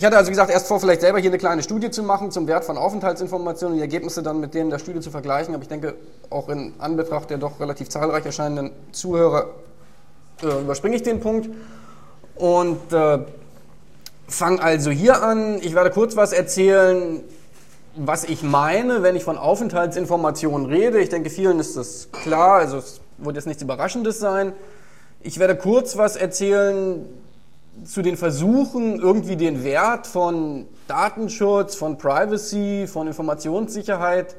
ich hatte also, gesagt, erst vor, vielleicht selber hier eine kleine Studie zu machen zum Wert von Aufenthaltsinformationen und die Ergebnisse dann mit denen der Studie zu vergleichen. Aber ich denke, auch in Anbetracht der doch relativ zahlreich erscheinenden Zuhörer äh, überspringe ich den Punkt und äh, fange also hier an. Ich werde kurz was erzählen, was ich meine, wenn ich von Aufenthaltsinformationen rede. Ich denke, vielen ist das klar, also es wird jetzt nichts Überraschendes sein. Ich werde kurz was erzählen zu den Versuchen, irgendwie den Wert von Datenschutz, von Privacy, von Informationssicherheit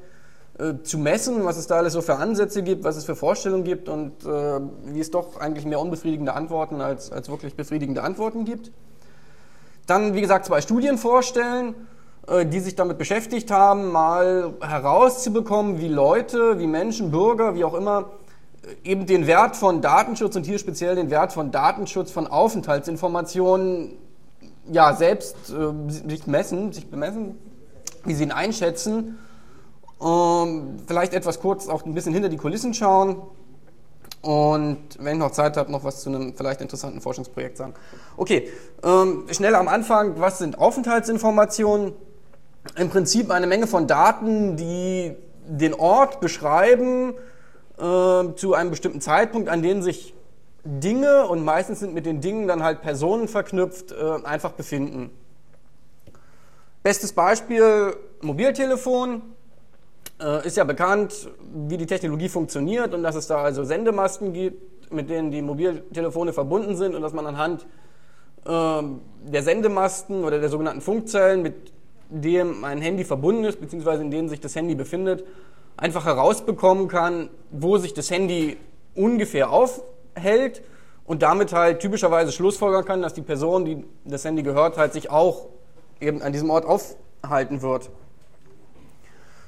äh, zu messen, was es da alles so für Ansätze gibt, was es für Vorstellungen gibt und äh, wie es doch eigentlich mehr unbefriedigende Antworten als, als wirklich befriedigende Antworten gibt. Dann, wie gesagt, zwei Studien vorstellen, äh, die sich damit beschäftigt haben, mal herauszubekommen, wie Leute, wie Menschen, Bürger, wie auch immer, eben den Wert von Datenschutz und hier speziell den Wert von Datenschutz von Aufenthaltsinformationen ja selbst äh, sich messen, sich bemessen, wie sie ihn einschätzen. Ähm, vielleicht etwas kurz auch ein bisschen hinter die Kulissen schauen und wenn ich noch Zeit habe, noch was zu einem vielleicht interessanten Forschungsprojekt sagen. Okay, ähm, schnell am Anfang, was sind Aufenthaltsinformationen? Im Prinzip eine Menge von Daten, die den Ort beschreiben, äh, zu einem bestimmten Zeitpunkt, an dem sich Dinge und meistens sind mit den Dingen dann halt Personen verknüpft, äh, einfach befinden. Bestes Beispiel Mobiltelefon. Äh, ist ja bekannt, wie die Technologie funktioniert und dass es da also Sendemasten gibt, mit denen die Mobiltelefone verbunden sind und dass man anhand äh, der Sendemasten oder der sogenannten Funkzellen, mit dem ein Handy verbunden ist, beziehungsweise in denen sich das Handy befindet, einfach herausbekommen kann, wo sich das Handy ungefähr aufhält und damit halt typischerweise schlussfolgern kann, dass die Person, die das Handy gehört, halt sich auch eben an diesem Ort aufhalten wird.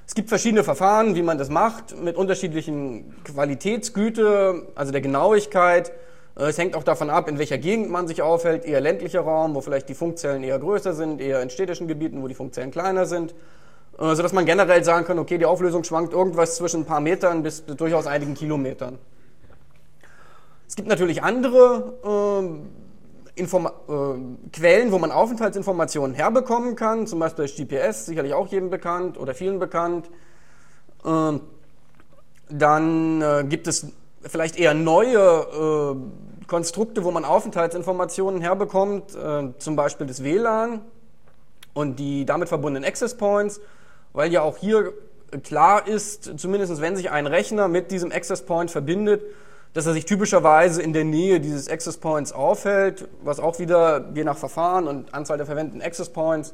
Es gibt verschiedene Verfahren, wie man das macht, mit unterschiedlichen Qualitätsgüte, also der Genauigkeit. Äh, es hängt auch davon ab, in welcher Gegend man sich aufhält, eher ländlicher Raum, wo vielleicht die Funkzellen eher größer sind, eher in städtischen Gebieten, wo die Funkzellen kleiner sind. Äh, sodass man generell sagen kann, okay, die Auflösung schwankt irgendwas zwischen ein paar Metern bis durchaus einigen Kilometern. Es gibt natürlich andere äh, äh, Quellen, wo man Aufenthaltsinformationen herbekommen kann, zum Beispiel das GPS, sicherlich auch jedem bekannt oder vielen bekannt. Äh, dann äh, gibt es vielleicht eher neue äh, Konstrukte, wo man Aufenthaltsinformationen herbekommt, zum Beispiel das WLAN und die damit verbundenen Access Points weil ja auch hier klar ist, zumindest wenn sich ein Rechner mit diesem Access Point verbindet, dass er sich typischerweise in der Nähe dieses Access Points aufhält, was auch wieder je nach Verfahren und Anzahl der verwendeten Access Points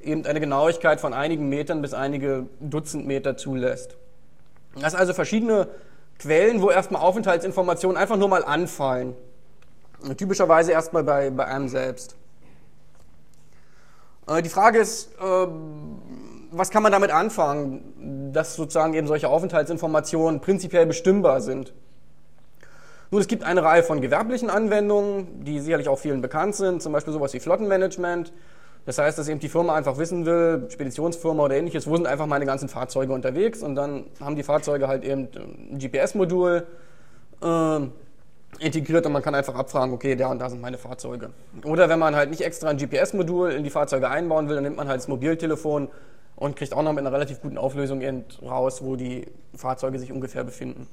eben eine Genauigkeit von einigen Metern bis einige Dutzend Meter zulässt. Das sind also verschiedene Quellen, wo erstmal Aufenthaltsinformationen einfach nur mal anfallen. Typischerweise erstmal bei, bei einem selbst. Äh, die Frage ist, ähm, was kann man damit anfangen, dass sozusagen eben solche Aufenthaltsinformationen prinzipiell bestimmbar sind? Nun, es gibt eine Reihe von gewerblichen Anwendungen, die sicherlich auch vielen bekannt sind, zum Beispiel sowas wie Flottenmanagement. Das heißt, dass eben die Firma einfach wissen will, Speditionsfirma oder ähnliches, wo sind einfach meine ganzen Fahrzeuge unterwegs und dann haben die Fahrzeuge halt eben ein GPS-Modul äh, integriert und man kann einfach abfragen, okay, da und da sind meine Fahrzeuge. Oder wenn man halt nicht extra ein GPS-Modul in die Fahrzeuge einbauen will, dann nimmt man halt das Mobiltelefon und kriegt auch noch mit einer relativ guten Auflösung raus, wo die Fahrzeuge sich ungefähr befinden.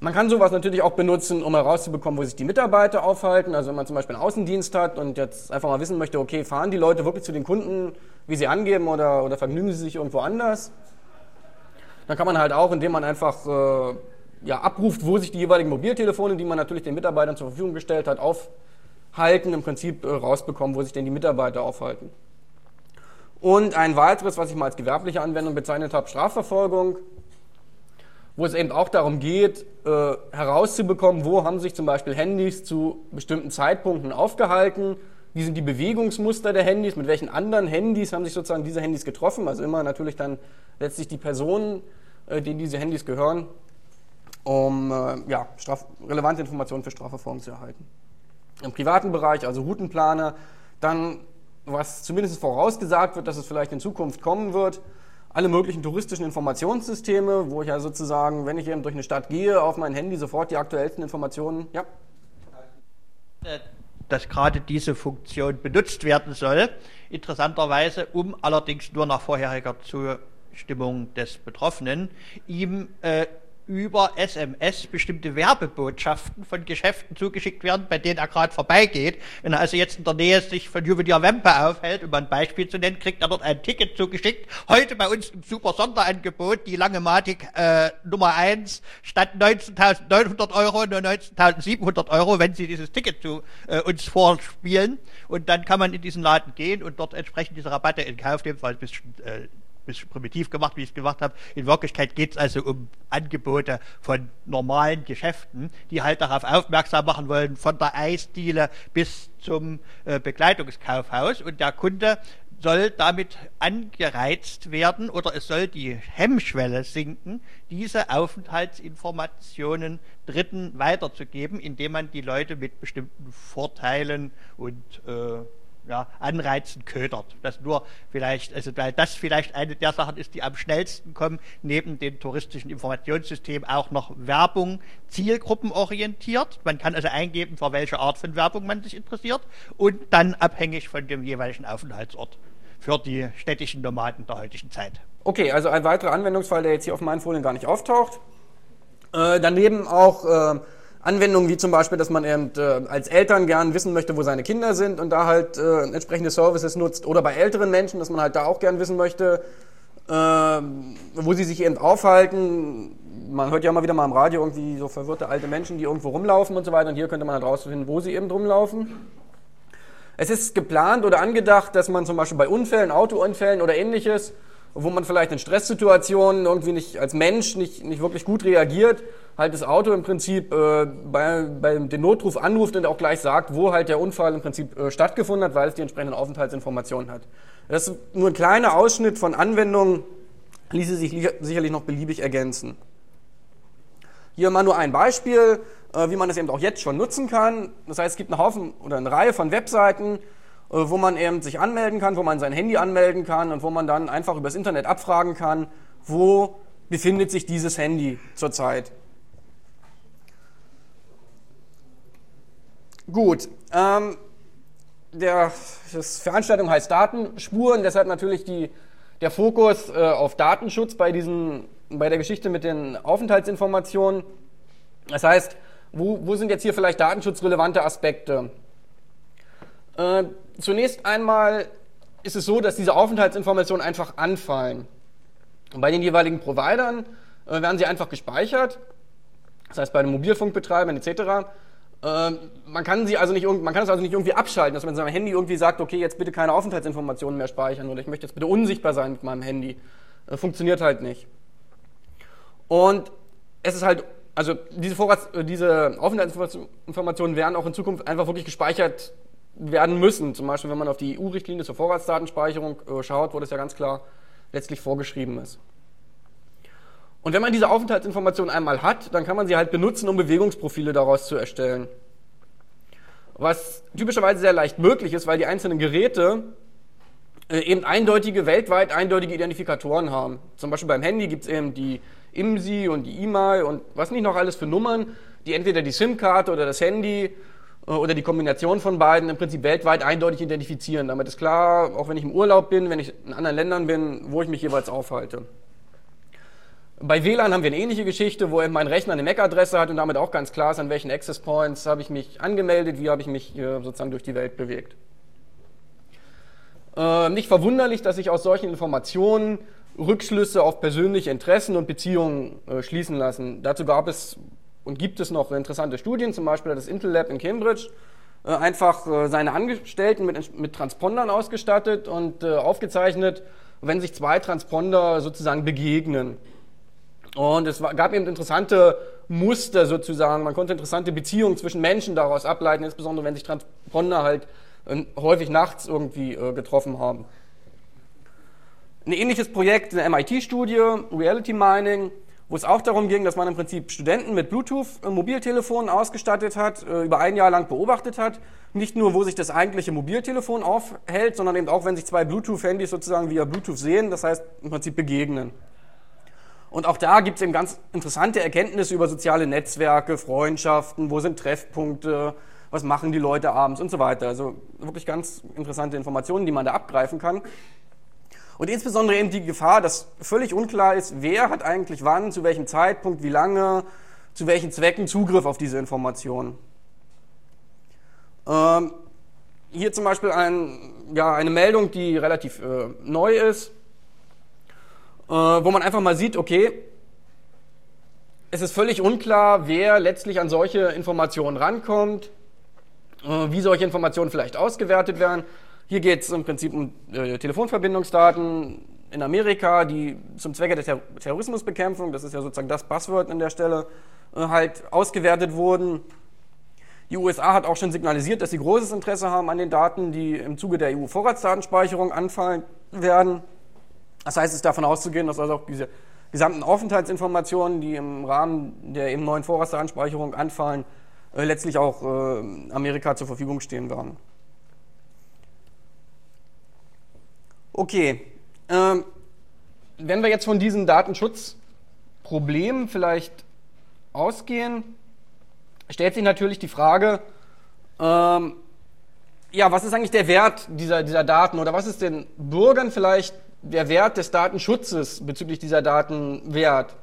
Man kann sowas natürlich auch benutzen, um herauszubekommen, wo sich die Mitarbeiter aufhalten. Also wenn man zum Beispiel einen Außendienst hat und jetzt einfach mal wissen möchte, okay, fahren die Leute wirklich zu den Kunden, wie sie angeben, oder, oder vergnügen sie sich irgendwo anders? Dann kann man halt auch, indem man einfach äh, ja, abruft, wo sich die jeweiligen Mobiltelefone, die man natürlich den Mitarbeitern zur Verfügung gestellt hat, aufhalten, im Prinzip äh, rausbekommen, wo sich denn die Mitarbeiter aufhalten. Und ein weiteres, was ich mal als gewerbliche Anwendung bezeichnet habe, Strafverfolgung, wo es eben auch darum geht, äh, herauszubekommen, wo haben sich zum Beispiel Handys zu bestimmten Zeitpunkten aufgehalten, wie sind die Bewegungsmuster der Handys, mit welchen anderen Handys haben sich sozusagen diese Handys getroffen, also immer natürlich dann letztlich die Personen, äh, denen diese Handys gehören, um äh, ja, relevante Informationen für Strafverfolgung zu erhalten. Im privaten Bereich, also Routenplaner, dann was zumindest vorausgesagt wird, dass es vielleicht in Zukunft kommen wird, alle möglichen touristischen Informationssysteme, wo ich ja sozusagen, wenn ich eben durch eine Stadt gehe, auf mein Handy sofort die aktuellsten Informationen, ja? Äh, dass gerade diese Funktion benutzt werden soll. Interessanterweise, um allerdings nur nach vorheriger Zustimmung des Betroffenen, ihm äh, über SMS bestimmte Werbebotschaften von Geschäften zugeschickt werden, bei denen er gerade vorbeigeht. Wenn er also jetzt in der Nähe sich von Juwelier Wempe aufhält, um ein Beispiel zu nennen, kriegt er dort ein Ticket zugeschickt. Heute bei uns im super Sonderangebot, die lange Matik äh, Nummer eins statt 19.900 Euro nur 19.700 Euro, wenn Sie dieses Ticket zu äh, uns vorspielen. Und dann kann man in diesen Laden gehen und dort entsprechend diese Rabatte in Kauf nehmen, weil ein bisschen äh, bisschen primitiv gemacht, wie ich es gemacht habe. In Wirklichkeit geht es also um Angebote von normalen Geschäften, die halt darauf aufmerksam machen wollen, von der Eisdiele bis zum äh, Bekleidungskaufhaus. Und der Kunde soll damit angereizt werden oder es soll die Hemmschwelle sinken, diese Aufenthaltsinformationen Dritten weiterzugeben, indem man die Leute mit bestimmten Vorteilen und äh, ja, Anreizen ködert. Das nur vielleicht, also weil das vielleicht eine der Sachen ist, die am schnellsten kommen, neben dem touristischen Informationssystem auch noch Werbung zielgruppenorientiert. Man kann also eingeben, für welche Art von Werbung man sich interessiert und dann abhängig von dem jeweiligen Aufenthaltsort für die städtischen Nomaden der heutigen Zeit. Okay, also ein weiterer Anwendungsfall, der jetzt hier auf meinen Folien gar nicht auftaucht. Äh, daneben auch äh, Anwendungen wie zum Beispiel, dass man eben äh, als Eltern gern wissen möchte, wo seine Kinder sind und da halt äh, entsprechende Services nutzt. Oder bei älteren Menschen, dass man halt da auch gern wissen möchte, äh, wo sie sich eben aufhalten. Man hört ja immer wieder mal im Radio irgendwie so verwirrte alte Menschen, die irgendwo rumlaufen und so weiter. Und hier könnte man halt rausfinden, wo sie eben rumlaufen. Es ist geplant oder angedacht, dass man zum Beispiel bei Unfällen, Autounfällen oder ähnliches, wo man vielleicht in Stresssituationen irgendwie nicht als Mensch nicht, nicht wirklich gut reagiert, halt das Auto im Prinzip äh, bei, bei den Notruf anruft und auch gleich sagt, wo halt der Unfall im Prinzip äh, stattgefunden hat, weil es die entsprechenden Aufenthaltsinformationen hat. Das ist nur ein kleiner Ausschnitt von Anwendungen, ließe sich sicherlich noch beliebig ergänzen. Hier mal nur ein Beispiel, äh, wie man das eben auch jetzt schon nutzen kann. Das heißt, es gibt einen Haufen oder eine Reihe von Webseiten, wo man eben sich anmelden kann, wo man sein Handy anmelden kann und wo man dann einfach übers Internet abfragen kann, wo befindet sich dieses Handy zurzeit. Gut, ähm, der das Veranstaltung heißt Datenspuren, deshalb natürlich die, der Fokus äh, auf Datenschutz bei, diesen, bei der Geschichte mit den Aufenthaltsinformationen. Das heißt, wo, wo sind jetzt hier vielleicht datenschutzrelevante Aspekte? Äh, zunächst einmal ist es so, dass diese Aufenthaltsinformationen einfach anfallen. Und bei den jeweiligen Providern äh, werden sie einfach gespeichert. Das heißt, bei den Mobilfunkbetreibern etc. Ähm, man kann sie also nicht, man kann es also nicht irgendwie abschalten, dass man sein Handy irgendwie sagt, okay, jetzt bitte keine Aufenthaltsinformationen mehr speichern oder ich möchte jetzt bitte unsichtbar sein mit meinem Handy. Äh, funktioniert halt nicht. Und es ist halt, also diese, Vorrats, äh, diese Aufenthaltsinformationen werden auch in Zukunft einfach wirklich gespeichert werden müssen. Zum Beispiel, wenn man auf die EU-Richtlinie zur Vorratsdatenspeicherung äh, schaut, wo das ja ganz klar letztlich vorgeschrieben ist. Und wenn man diese Aufenthaltsinformation einmal hat, dann kann man sie halt benutzen, um Bewegungsprofile daraus zu erstellen. Was typischerweise sehr leicht möglich ist, weil die einzelnen Geräte äh, eben eindeutige, weltweit eindeutige Identifikatoren haben. Zum Beispiel beim Handy gibt es eben die IMSI und die IMAI und was nicht noch alles für Nummern, die entweder die SIM-Karte oder das Handy oder die Kombination von beiden im Prinzip weltweit eindeutig identifizieren. Damit ist klar, auch wenn ich im Urlaub bin, wenn ich in anderen Ländern bin, wo ich mich jeweils aufhalte. Bei WLAN haben wir eine ähnliche Geschichte, wo mein Rechner eine MAC-Adresse hat und damit auch ganz klar ist, an welchen Access Points habe ich mich angemeldet, wie habe ich mich sozusagen durch die Welt bewegt. Äh, nicht verwunderlich, dass sich aus solchen Informationen Rückschlüsse auf persönliche Interessen und Beziehungen äh, schließen lassen. Dazu gab es und gibt es noch interessante Studien, zum Beispiel das Intel Lab in Cambridge, äh, einfach äh, seine Angestellten mit, mit Transpondern ausgestattet und äh, aufgezeichnet, wenn sich zwei Transponder sozusagen begegnen. Und es gab eben interessante Muster sozusagen, man konnte interessante Beziehungen zwischen Menschen daraus ableiten, insbesondere wenn sich Transponder halt äh, häufig nachts irgendwie getroffen haben. Ein ähnliches Projekt, eine MIT-Studie, Reality Mining, wo es auch darum ging, dass man im Prinzip Studenten mit Bluetooth-Mobiltelefonen ausgestattet hat, äh, über ein Jahr lang beobachtet hat. Nicht nur, wo sich das eigentliche Mobiltelefon aufhält, sondern eben auch, wenn sich zwei Bluetooth-Handys sozusagen via Bluetooth sehen, das heißt im Prinzip begegnen. Und auch da gibt es eben ganz interessante Erkenntnisse über soziale Netzwerke, Freundschaften, wo sind Treffpunkte, was machen die Leute abends und so weiter. Also wirklich ganz interessante Informationen, die man da abgreifen kann. Und insbesondere eben die Gefahr, dass völlig unklar ist, wer hat eigentlich wann, zu welchem Zeitpunkt, wie lange, zu welchen Zwecken Zugriff auf diese Informationen. Ähm, hier zum Beispiel ein, ja, eine Meldung, die relativ äh, neu ist, äh, wo man einfach mal sieht, okay, es ist völlig unklar, wer letztlich an solche Informationen rankommt, äh, wie solche Informationen vielleicht ausgewertet werden. Hier geht es im Prinzip um äh, Telefonverbindungsdaten in Amerika, die zum Zwecke der Ter Terrorismusbekämpfung, das ist ja sozusagen das Passwort an der Stelle, äh, halt ausgewertet wurden. Die USA hat auch schon signalisiert, dass sie großes Interesse haben an den Daten, die im Zuge der EU-Vorratsdatenspeicherung anfallen werden. Das heißt, es ist davon auszugehen, dass also auch diese gesamten Aufenthaltsinformationen, die im Rahmen der eben neuen Vorratsdatenspeicherung anfallen, äh, letztlich auch äh, Amerika zur Verfügung stehen werden. Okay, ähm, wenn wir jetzt von diesen Datenschutzproblemen vielleicht ausgehen, stellt sich natürlich die Frage, ähm, ja, was ist eigentlich der Wert dieser, dieser Daten oder was ist den Bürgern vielleicht der Wert des Datenschutzes bezüglich dieser Daten wert?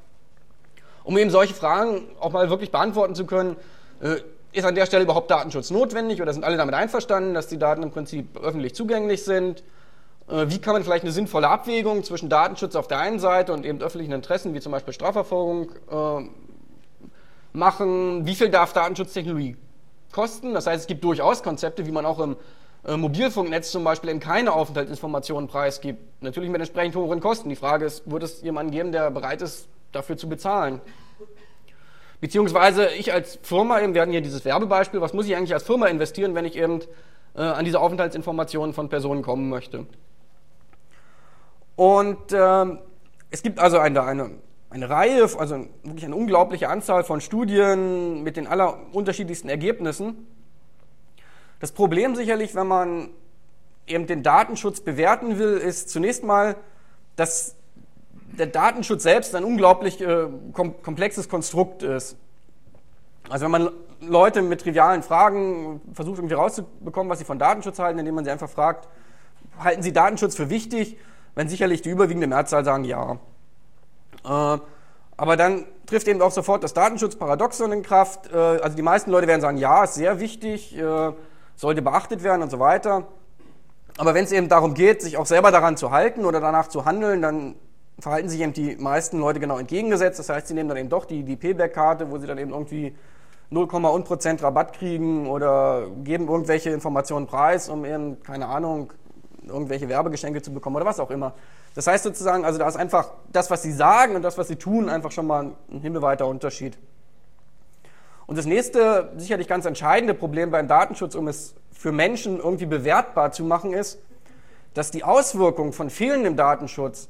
Um eben solche Fragen auch mal wirklich beantworten zu können, äh, ist an der Stelle überhaupt Datenschutz notwendig oder sind alle damit einverstanden, dass die Daten im Prinzip öffentlich zugänglich sind? Äh, wie kann man vielleicht eine sinnvolle Abwägung zwischen Datenschutz auf der einen Seite und eben öffentlichen Interessen, wie zum Beispiel Strafverfolgung, äh, machen? Wie viel darf Datenschutztechnologie kosten? Das heißt, es gibt durchaus Konzepte, wie man auch im äh, Mobilfunknetz zum Beispiel eben keine Aufenthaltsinformationen preisgibt. Natürlich mit entsprechend hohen Kosten. Die Frage ist, wird es jemanden geben, der bereit ist, dafür zu bezahlen? Beziehungsweise ich als Firma, eben, wir hatten hier dieses Werbebeispiel, was muss ich eigentlich als Firma investieren, wenn ich eben an diese Aufenthaltsinformationen von Personen kommen möchte? Und ähm, es gibt also eine, eine, eine Reihe, also wirklich eine unglaubliche Anzahl von Studien mit den aller unterschiedlichsten Ergebnissen. Das Problem sicherlich, wenn man eben den Datenschutz bewerten will, ist zunächst mal, dass der Datenschutz selbst ein unglaublich äh, kom komplexes Konstrukt ist. Also wenn man Leute mit trivialen Fragen versucht irgendwie rauszubekommen, was sie von Datenschutz halten, indem man sie einfach fragt, halten Sie Datenschutz für wichtig? Wenn sicherlich die überwiegende Mehrzahl sagen ja. Äh, aber dann trifft eben auch sofort das Datenschutzparadoxon in Kraft. Äh, also die meisten Leute werden sagen, ja, ist sehr wichtig, äh, sollte beachtet werden und so weiter. Aber wenn es eben darum geht, sich auch selber daran zu halten oder danach zu handeln, dann verhalten sich eben die meisten Leute genau entgegengesetzt. Das heißt, sie nehmen dann eben doch die, die Payback-Karte, wo sie dann eben irgendwie 0, Prozent Rabatt kriegen oder geben irgendwelche Informationen preis, um eben, keine Ahnung, irgendwelche Werbegeschenke zu bekommen oder was auch immer. Das heißt sozusagen, also da ist einfach das, was sie sagen und das, was sie tun, einfach schon mal ein himmelweiter Unterschied. Und das nächste, sicherlich ganz entscheidende Problem beim Datenschutz, um es für Menschen irgendwie bewertbar zu machen, ist, dass die Auswirkungen von fehlendem Datenschutz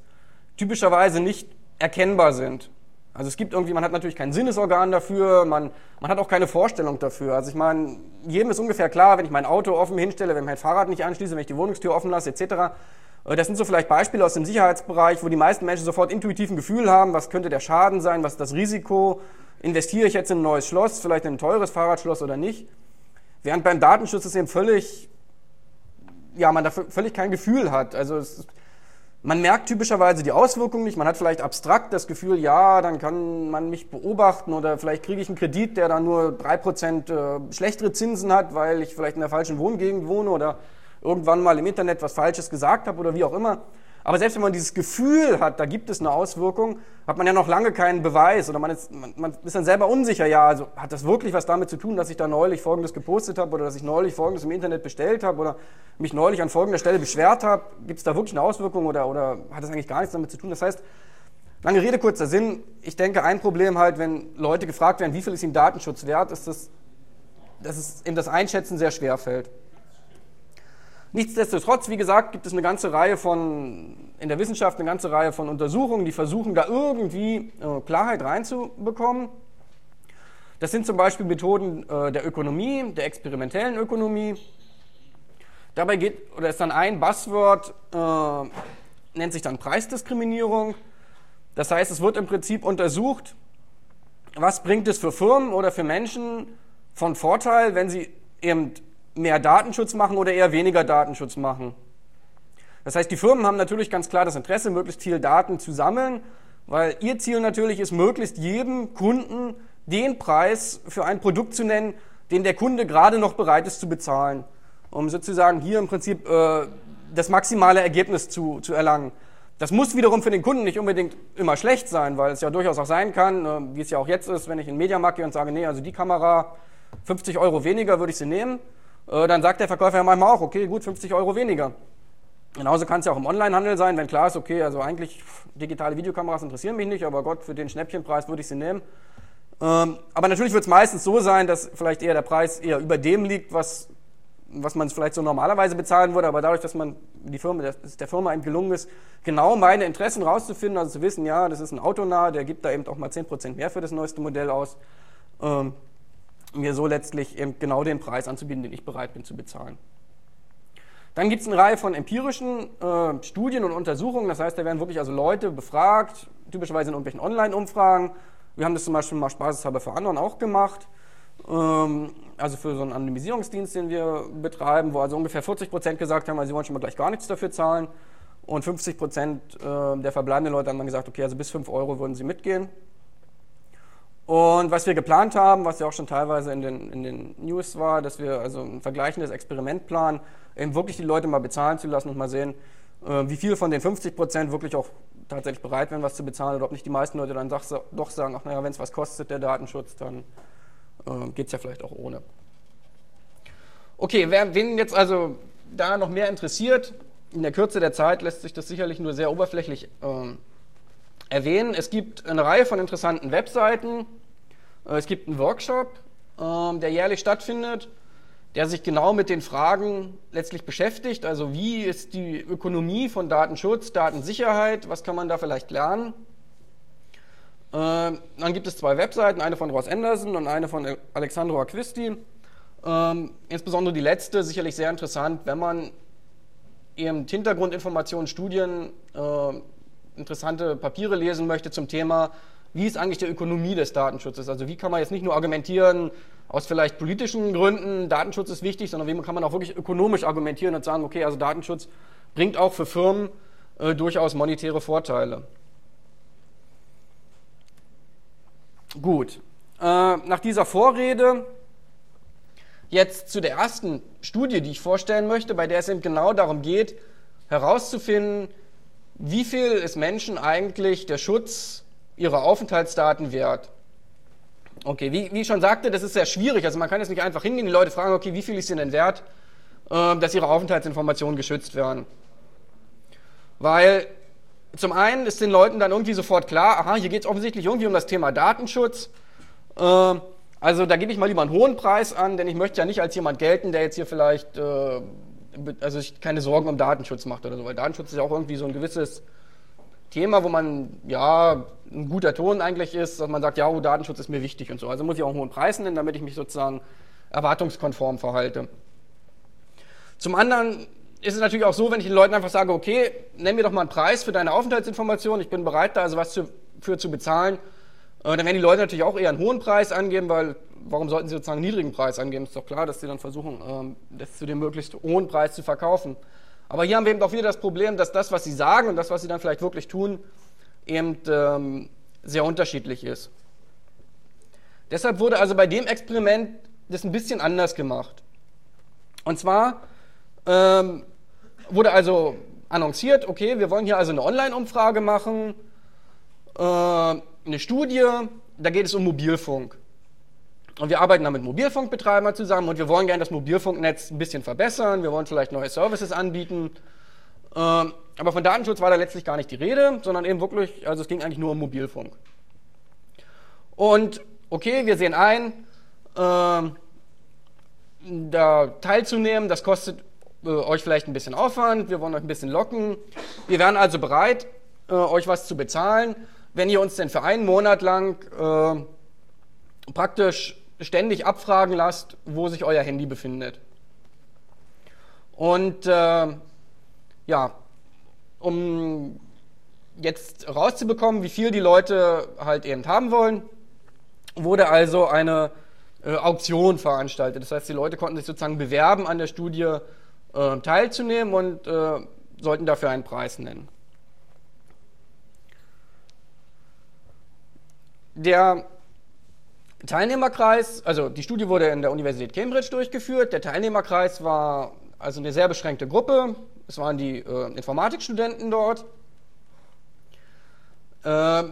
typischerweise nicht erkennbar sind. Also es gibt irgendwie, man hat natürlich kein Sinnesorgan dafür, man, man hat auch keine Vorstellung dafür. Also ich meine, jedem ist ungefähr klar, wenn ich mein Auto offen hinstelle, wenn ich mein Fahrrad nicht anschließe, wenn ich die Wohnungstür offen lasse, etc. Äh, das sind so vielleicht Beispiele aus dem Sicherheitsbereich, wo die meisten Menschen sofort intuitiv ein Gefühl haben, was könnte der Schaden sein, was ist das Risiko, investiere ich jetzt in ein neues Schloss, vielleicht in ein teures Fahrradschloss oder nicht. Während beim Datenschutz es eben völlig, ja, man da völlig kein Gefühl hat. Also es, man merkt typischerweise die Auswirkungen nicht. Man hat vielleicht abstrakt das Gefühl, ja, dann kann man mich beobachten oder vielleicht kriege ich einen Kredit, der dann nur 3% äh, schlechtere Zinsen hat, weil ich vielleicht in der falschen Wohngegend wohne oder irgendwann mal im Internet was Falsches gesagt habe oder wie auch immer. Aber selbst wenn man dieses Gefühl hat, da gibt es eine Auswirkung, hat man ja noch lange keinen Beweis oder man ist, man, man ist dann selber unsicher, ja, also hat das wirklich was damit zu tun, dass ich da neulich Folgendes gepostet habe oder dass ich neulich Folgendes im Internet bestellt habe oder mich neulich an folgender Stelle beschwert habe? Gibt es da wirklich eine Auswirkung oder, oder hat das eigentlich gar nichts damit zu tun? Das heißt, lange Rede, kurzer Sinn, ich denke, ein Problem halt, wenn Leute gefragt werden, wie viel ist ihnen Datenschutz wert, ist das, dass es eben das Einschätzen sehr schwer fällt. Nichtsdestotrotz, wie gesagt, gibt es eine ganze Reihe von, in der Wissenschaft eine ganze Reihe von Untersuchungen, die versuchen, da irgendwie äh, Klarheit reinzubekommen. Das sind zum Beispiel Methoden äh, der Ökonomie, der experimentellen Ökonomie. Dabei geht, oder ist dann ein Buzzword, äh, nennt sich dann Preisdiskriminierung. Das heißt, es wird im Prinzip untersucht, was bringt es für Firmen oder für Menschen von Vorteil, wenn sie eben mehr Datenschutz machen oder eher weniger Datenschutz machen. Das heißt, die Firmen haben natürlich ganz klar das Interesse, möglichst viel Daten zu sammeln, weil ihr Ziel natürlich ist, möglichst jedem Kunden den Preis für ein Produkt zu nennen, den der Kunde gerade noch bereit ist zu bezahlen, um sozusagen hier im Prinzip äh, das maximale Ergebnis zu, zu erlangen. Das muss wiederum für den Kunden nicht unbedingt immer schlecht sein, weil es ja durchaus auch sein kann, äh, wie es ja auch jetzt ist, wenn ich in den Mediamarkt gehe und sage, nee, also die Kamera 50 Euro weniger würde ich sie nehmen, äh, dann sagt der Verkäufer ja manchmal auch, okay, gut, 50 Euro weniger. Genauso kann es ja auch im Onlinehandel sein, wenn klar ist, okay, also eigentlich digitale Videokameras interessieren mich nicht, aber Gott, für den Schnäppchenpreis würde ich sie nehmen. Ähm, aber natürlich wird es meistens so sein, dass vielleicht eher der Preis eher über dem liegt, was, was man vielleicht so normalerweise bezahlen würde, aber dadurch, dass man die Firma, dass der Firma eben gelungen ist, genau meine Interessen rauszufinden, also zu wissen, ja, das ist ein Autonah, der gibt da eben auch mal 10% mehr für das neueste Modell aus, ähm, mir so letztlich eben genau den Preis anzubieten, den ich bereit bin zu bezahlen. Dann gibt es eine Reihe von empirischen äh, Studien und Untersuchungen, das heißt, da werden wirklich also Leute befragt, typischerweise in irgendwelchen Online-Umfragen, wir haben das zum Beispiel mal spaßeshalber für anderen auch gemacht. Ähm, also für so einen Anonymisierungsdienst, den wir betreiben, wo also ungefähr 40 Prozent gesagt haben, also sie wollen schon mal gleich gar nichts dafür zahlen. Und 50 Prozent äh, der verbleibenden Leute haben dann gesagt, okay, also bis 5 Euro würden sie mitgehen. Und was wir geplant haben, was ja auch schon teilweise in den, in den News war, dass wir also ein vergleichendes Experiment planen, eben wirklich die Leute mal bezahlen zu lassen und mal sehen, äh, wie viel von den 50 Prozent wirklich auch tatsächlich bereit wären, was zu bezahlen oder ob nicht die meisten Leute dann doch sagen, ach naja, wenn es was kostet, der Datenschutz, dann äh, geht es ja vielleicht auch ohne. Okay, wer, wen jetzt also da noch mehr interessiert, in der Kürze der Zeit lässt sich das sicherlich nur sehr oberflächlich äh, erwähnen. Es gibt eine Reihe von interessanten Webseiten. Äh, es gibt einen Workshop, äh, der jährlich stattfindet der sich genau mit den Fragen letztlich beschäftigt. Also wie ist die Ökonomie von Datenschutz, Datensicherheit, was kann man da vielleicht lernen? Äh, dann gibt es zwei Webseiten, eine von Ross Anderson und eine von Alexandro Acquisti. Ähm, insbesondere die letzte, sicherlich sehr interessant, wenn man eben Hintergrundinformationen, Studien, interessante Papiere lesen möchte zum Thema, wie ist eigentlich die Ökonomie des Datenschutzes? Also wie kann man jetzt nicht nur argumentieren, aus vielleicht politischen Gründen, Datenschutz ist wichtig, sondern wie kann man auch wirklich ökonomisch argumentieren und sagen, okay, also Datenschutz bringt auch für Firmen äh, durchaus monetäre Vorteile. Gut, äh, nach dieser Vorrede jetzt zu der ersten Studie, die ich vorstellen möchte, bei der es eben genau darum geht, herauszufinden, wie viel ist Menschen eigentlich der Schutz ihrer Aufenthaltsdaten wert. Okay, wie, wie ich schon sagte, das ist sehr schwierig. Also man kann jetzt nicht einfach hingehen, die Leute fragen, okay, wie viel ist denn wert, äh, dass ihre Aufenthaltsinformationen geschützt werden? Weil zum einen ist den Leuten dann irgendwie sofort klar, aha, hier geht es offensichtlich irgendwie um das Thema Datenschutz. Äh, also da gebe ich mal lieber einen hohen Preis an, denn ich möchte ja nicht als jemand gelten, der jetzt hier vielleicht äh, also sich keine Sorgen um Datenschutz macht oder so, weil Datenschutz ist ja auch irgendwie so ein gewisses Thema, wo man, ja, ein guter Ton eigentlich ist, dass man sagt, ja, oh, Datenschutz ist mir wichtig und so. Also muss ich auch einen hohen Preis nennen, damit ich mich sozusagen erwartungskonform verhalte. Zum anderen ist es natürlich auch so, wenn ich den Leuten einfach sage, okay, nenn mir doch mal einen Preis für deine Aufenthaltsinformation, ich bin bereit, da also was für zu bezahlen, äh, dann werden die Leute natürlich auch eher einen hohen Preis angeben, weil warum sollten sie sozusagen einen niedrigen Preis angeben? Ist doch klar, dass sie dann versuchen, ähm, das zu dem möglichst hohen Preis zu verkaufen. Aber hier haben wir eben auch wieder das Problem, dass das, was sie sagen und das, was sie dann vielleicht wirklich tun, eben ähm, sehr unterschiedlich ist. Deshalb wurde also bei dem Experiment das ein bisschen anders gemacht. Und zwar ähm, wurde also annonciert, okay, wir wollen hier also eine Online-Umfrage machen, äh, eine Studie, da geht es um Mobilfunk. Und wir arbeiten da mit Mobilfunkbetreibern zusammen und wir wollen gerne das Mobilfunknetz ein bisschen verbessern, wir wollen vielleicht neue Services anbieten. Ähm, aber von Datenschutz war da letztlich gar nicht die Rede, sondern eben wirklich, also es ging eigentlich nur um Mobilfunk. Und okay, wir sehen ein, äh, da teilzunehmen, das kostet äh, euch vielleicht ein bisschen Aufwand, wir wollen euch ein bisschen locken. Wir wären also bereit, äh, euch was zu bezahlen, wenn ihr uns denn für einen Monat lang äh, praktisch ständig abfragen lasst, wo sich euer Handy befindet. Und äh, ja, um jetzt rauszubekommen, wie viel die Leute halt eben haben wollen, wurde also eine äh, Auktion veranstaltet. Das heißt, die Leute konnten sich sozusagen bewerben, an der Studie äh, teilzunehmen und äh, sollten dafür einen Preis nennen. Der Teilnehmerkreis, also die Studie wurde in der Universität Cambridge durchgeführt. Der Teilnehmerkreis war also eine sehr beschränkte Gruppe. Es waren die äh, Informatikstudenten dort. Äh,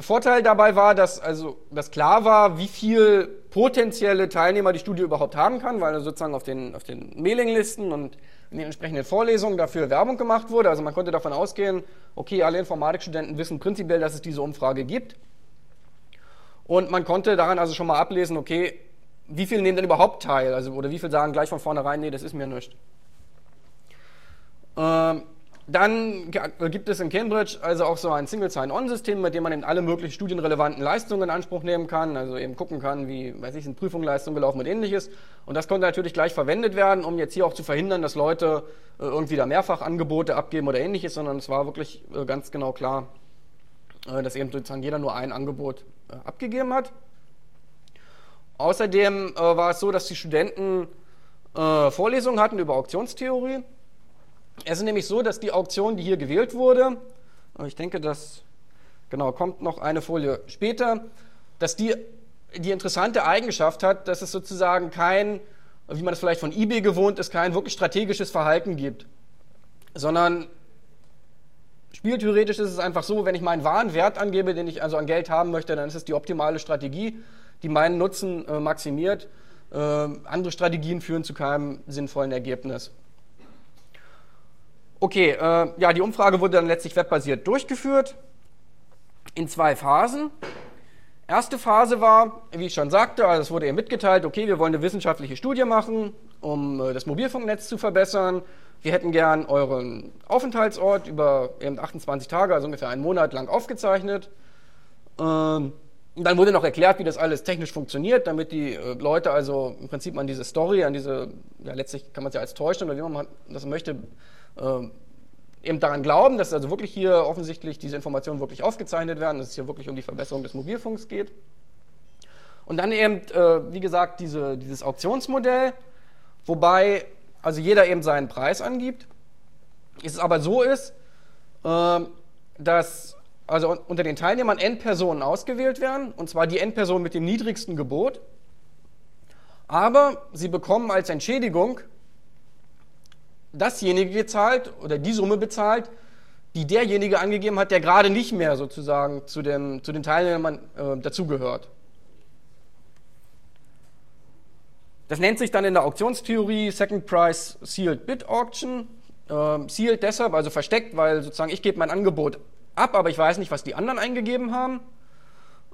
Vorteil dabei war, dass also dass klar war, wie viel potenzielle Teilnehmer die Studie überhaupt haben kann, weil sozusagen auf den, auf den Mailinglisten und in den entsprechenden Vorlesungen dafür Werbung gemacht wurde. Also man konnte davon ausgehen, okay, alle Informatikstudenten wissen prinzipiell, dass es diese Umfrage gibt. Und man konnte daran also schon mal ablesen, okay, wie viele nehmen denn überhaupt teil? Also, oder wie viele sagen gleich von vornherein, nee, das ist mir nichts. Ähm, dann gibt es in Cambridge also auch so ein Single Sign-On-System, mit dem man eben alle möglichen studienrelevanten Leistungen in Anspruch nehmen kann, also eben gucken kann, wie, weiß ich, sind Prüfungsleistungen gelaufen und ähnliches. Und das konnte natürlich gleich verwendet werden, um jetzt hier auch zu verhindern, dass Leute äh, irgendwie da Mehrfachangebote abgeben oder ähnliches, sondern es war wirklich äh, ganz genau klar, äh, dass eben sozusagen jeder nur ein Angebot äh, abgegeben hat. Außerdem äh, war es so, dass die Studenten Vorlesungen hatten über Auktionstheorie. Es ist nämlich so, dass die Auktion, die hier gewählt wurde, ich denke, das genau kommt noch eine Folie später, dass die die interessante Eigenschaft hat, dass es sozusagen kein, wie man es vielleicht von eBay gewohnt ist, kein wirklich strategisches Verhalten gibt, sondern Spieltheoretisch ist es einfach so, wenn ich meinen wahren Wert angebe, den ich also an Geld haben möchte, dann ist es die optimale Strategie, die meinen Nutzen äh, maximiert. Äh, andere Strategien führen zu keinem sinnvollen Ergebnis. Okay, äh, ja, die Umfrage wurde dann letztlich webbasiert durchgeführt in zwei Phasen. Erste Phase war, wie ich schon sagte, also es wurde eben mitgeteilt, okay, wir wollen eine wissenschaftliche Studie machen, um äh, das Mobilfunknetz zu verbessern wir hätten gern euren Aufenthaltsort über eben 28 Tage, also ungefähr einen Monat lang aufgezeichnet. Ähm, dann wurde noch erklärt, wie das alles technisch funktioniert, damit die äh, Leute also im Prinzip an diese Story, an diese, ja letztlich kann man es ja als täuschen oder wie man das möchte, äh, eben daran glauben, dass also wirklich hier offensichtlich diese Informationen wirklich aufgezeichnet werden, dass es hier wirklich um die Verbesserung des Mobilfunks geht. Und dann eben, äh, wie gesagt, diese, dieses Auktionsmodell, wobei also jeder eben seinen Preis angibt. Es aber so ist, ähm, dass also unter den Teilnehmern N-Personen ausgewählt werden, und zwar die N-Person mit dem niedrigsten Gebot. Aber sie bekommen als Entschädigung dasjenige gezahlt oder die Summe bezahlt, die derjenige angegeben hat, der gerade nicht mehr sozusagen zu, dem, zu den Teilnehmern äh, dazugehört. Das nennt sich dann in der Auktionstheorie Second Price Sealed Bid Auction. Ähm, sealed deshalb, also versteckt, weil sozusagen ich gebe mein Angebot ab, aber ich weiß nicht, was die anderen eingegeben haben.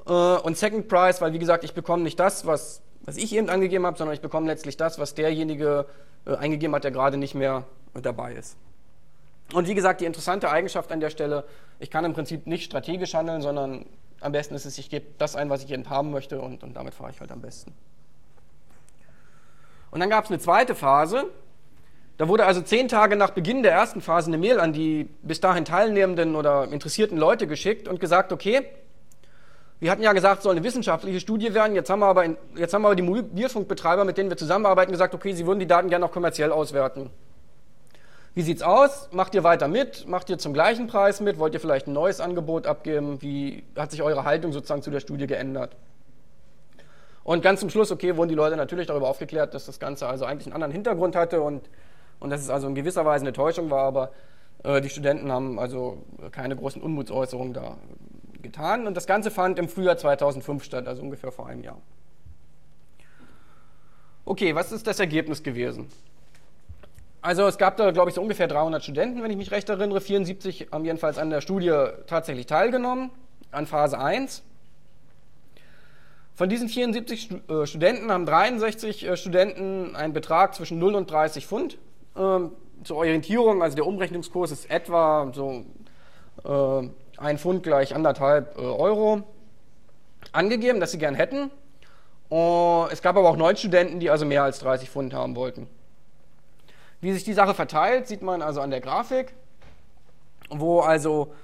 Äh, und Second Price, weil wie gesagt, ich bekomme nicht das, was, was ich eben angegeben habe, sondern ich bekomme letztlich das, was derjenige äh, eingegeben hat, der gerade nicht mehr dabei ist. Und wie gesagt, die interessante Eigenschaft an der Stelle, ich kann im Prinzip nicht strategisch handeln, sondern am besten ist es, ich gebe das ein, was ich eben haben möchte und, und damit fahre ich halt am besten. Und dann gab es eine zweite Phase. Da wurde also zehn Tage nach Beginn der ersten Phase eine Mail an die bis dahin teilnehmenden oder interessierten Leute geschickt und gesagt, okay, wir hatten ja gesagt, es soll eine wissenschaftliche Studie werden. Jetzt haben wir aber, in, jetzt haben wir aber die Mobilfunkbetreiber, mit denen wir zusammenarbeiten, gesagt, okay, sie würden die Daten gerne auch kommerziell auswerten. Wie sieht's aus? Macht ihr weiter mit? Macht ihr zum gleichen Preis mit? Wollt ihr vielleicht ein neues Angebot abgeben? Wie hat sich eure Haltung sozusagen zu der Studie geändert? Und ganz zum Schluss, okay, wurden die Leute natürlich darüber aufgeklärt, dass das Ganze also eigentlich einen anderen Hintergrund hatte und, und dass es also in gewisser Weise eine Täuschung war, aber äh, die Studenten haben also keine großen Unmutsäußerungen da getan. Und das Ganze fand im Frühjahr 2005 statt, also ungefähr vor einem Jahr. Okay, was ist das Ergebnis gewesen? Also es gab da, glaube ich, so ungefähr 300 Studenten, wenn ich mich recht erinnere. 74 haben jedenfalls an der Studie tatsächlich teilgenommen, an Phase 1. Von diesen 74 äh, Studenten haben 63 äh, Studenten einen Betrag zwischen 0 und 30 Pfund. Ähm, zur Orientierung, also der Umrechnungskurs ist etwa so äh, ein Pfund gleich anderthalb Euro angegeben, dass sie gern hätten. es gab aber auch neun Studenten, die also mehr als 30 Pfund haben wollten. Wie sich die Sache verteilt, sieht man also an der Grafik, wo also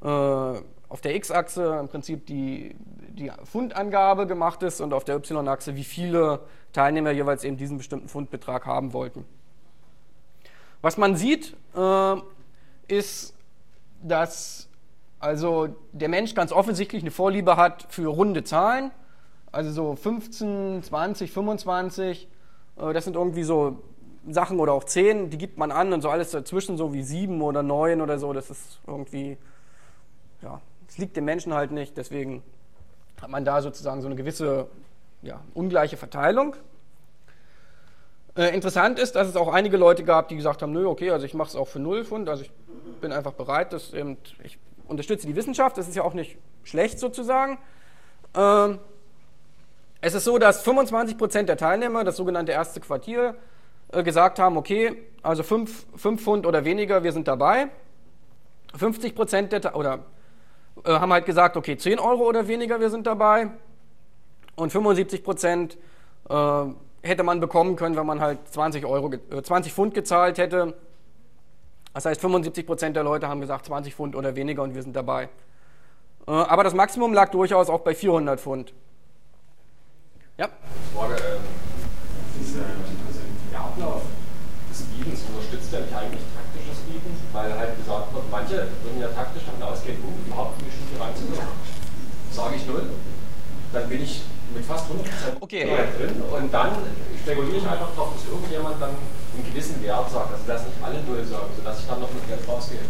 auf der X-Achse im Prinzip die, die Fundangabe gemacht ist und auf der Y-Achse, wie viele Teilnehmer jeweils eben diesen bestimmten Fundbetrag haben wollten. Was man sieht, äh, ist, dass also der Mensch ganz offensichtlich eine Vorliebe hat für runde Zahlen, also so 15, 20, 25, äh, das sind irgendwie so Sachen oder auch 10, die gibt man an und so alles dazwischen, so wie 7 oder 9 oder so, das ist irgendwie, ja, es liegt dem Menschen halt nicht, deswegen hat man da sozusagen so eine gewisse ja, ungleiche Verteilung. Äh, interessant ist, dass es auch einige Leute gab, die gesagt haben, nö, okay, also ich mache es auch für null Pfund, also ich bin einfach bereit, dass eben, ich unterstütze die Wissenschaft, das ist ja auch nicht schlecht sozusagen. Ähm, es ist so, dass 25 Prozent der Teilnehmer, das sogenannte erste Quartier, äh, gesagt haben, okay, also 5, 5 Pfund oder weniger, wir sind dabei. 50 Prozent der, oder äh, haben halt gesagt, okay, 10 Euro oder weniger, wir sind dabei. Und 75 Prozent äh, hätte man bekommen können, wenn man halt 20, Euro, 20 Pfund gezahlt hätte. Das heißt, 75 Prozent der Leute haben gesagt 20 Pfund oder weniger und wir sind dabei. aber das Maximum lag durchaus auch bei 400 Pfund. Ja. Frage, äh, diese, also der Ablauf des Bietens unterstützt ja nicht eigentlich Bieten, weil halt gesagt wird, manche würden ja taktisch davon ausgehen, um überhaupt in die Studie reinzukommen, sage ich null, dann bin ich mit fast 100% okay. drin und dann spekuliere ich einfach darauf, dass irgendjemand dann einen gewissen Wert sagt, also dass nicht alle null sagen, sodass ich dann noch mit Geld rausgehe.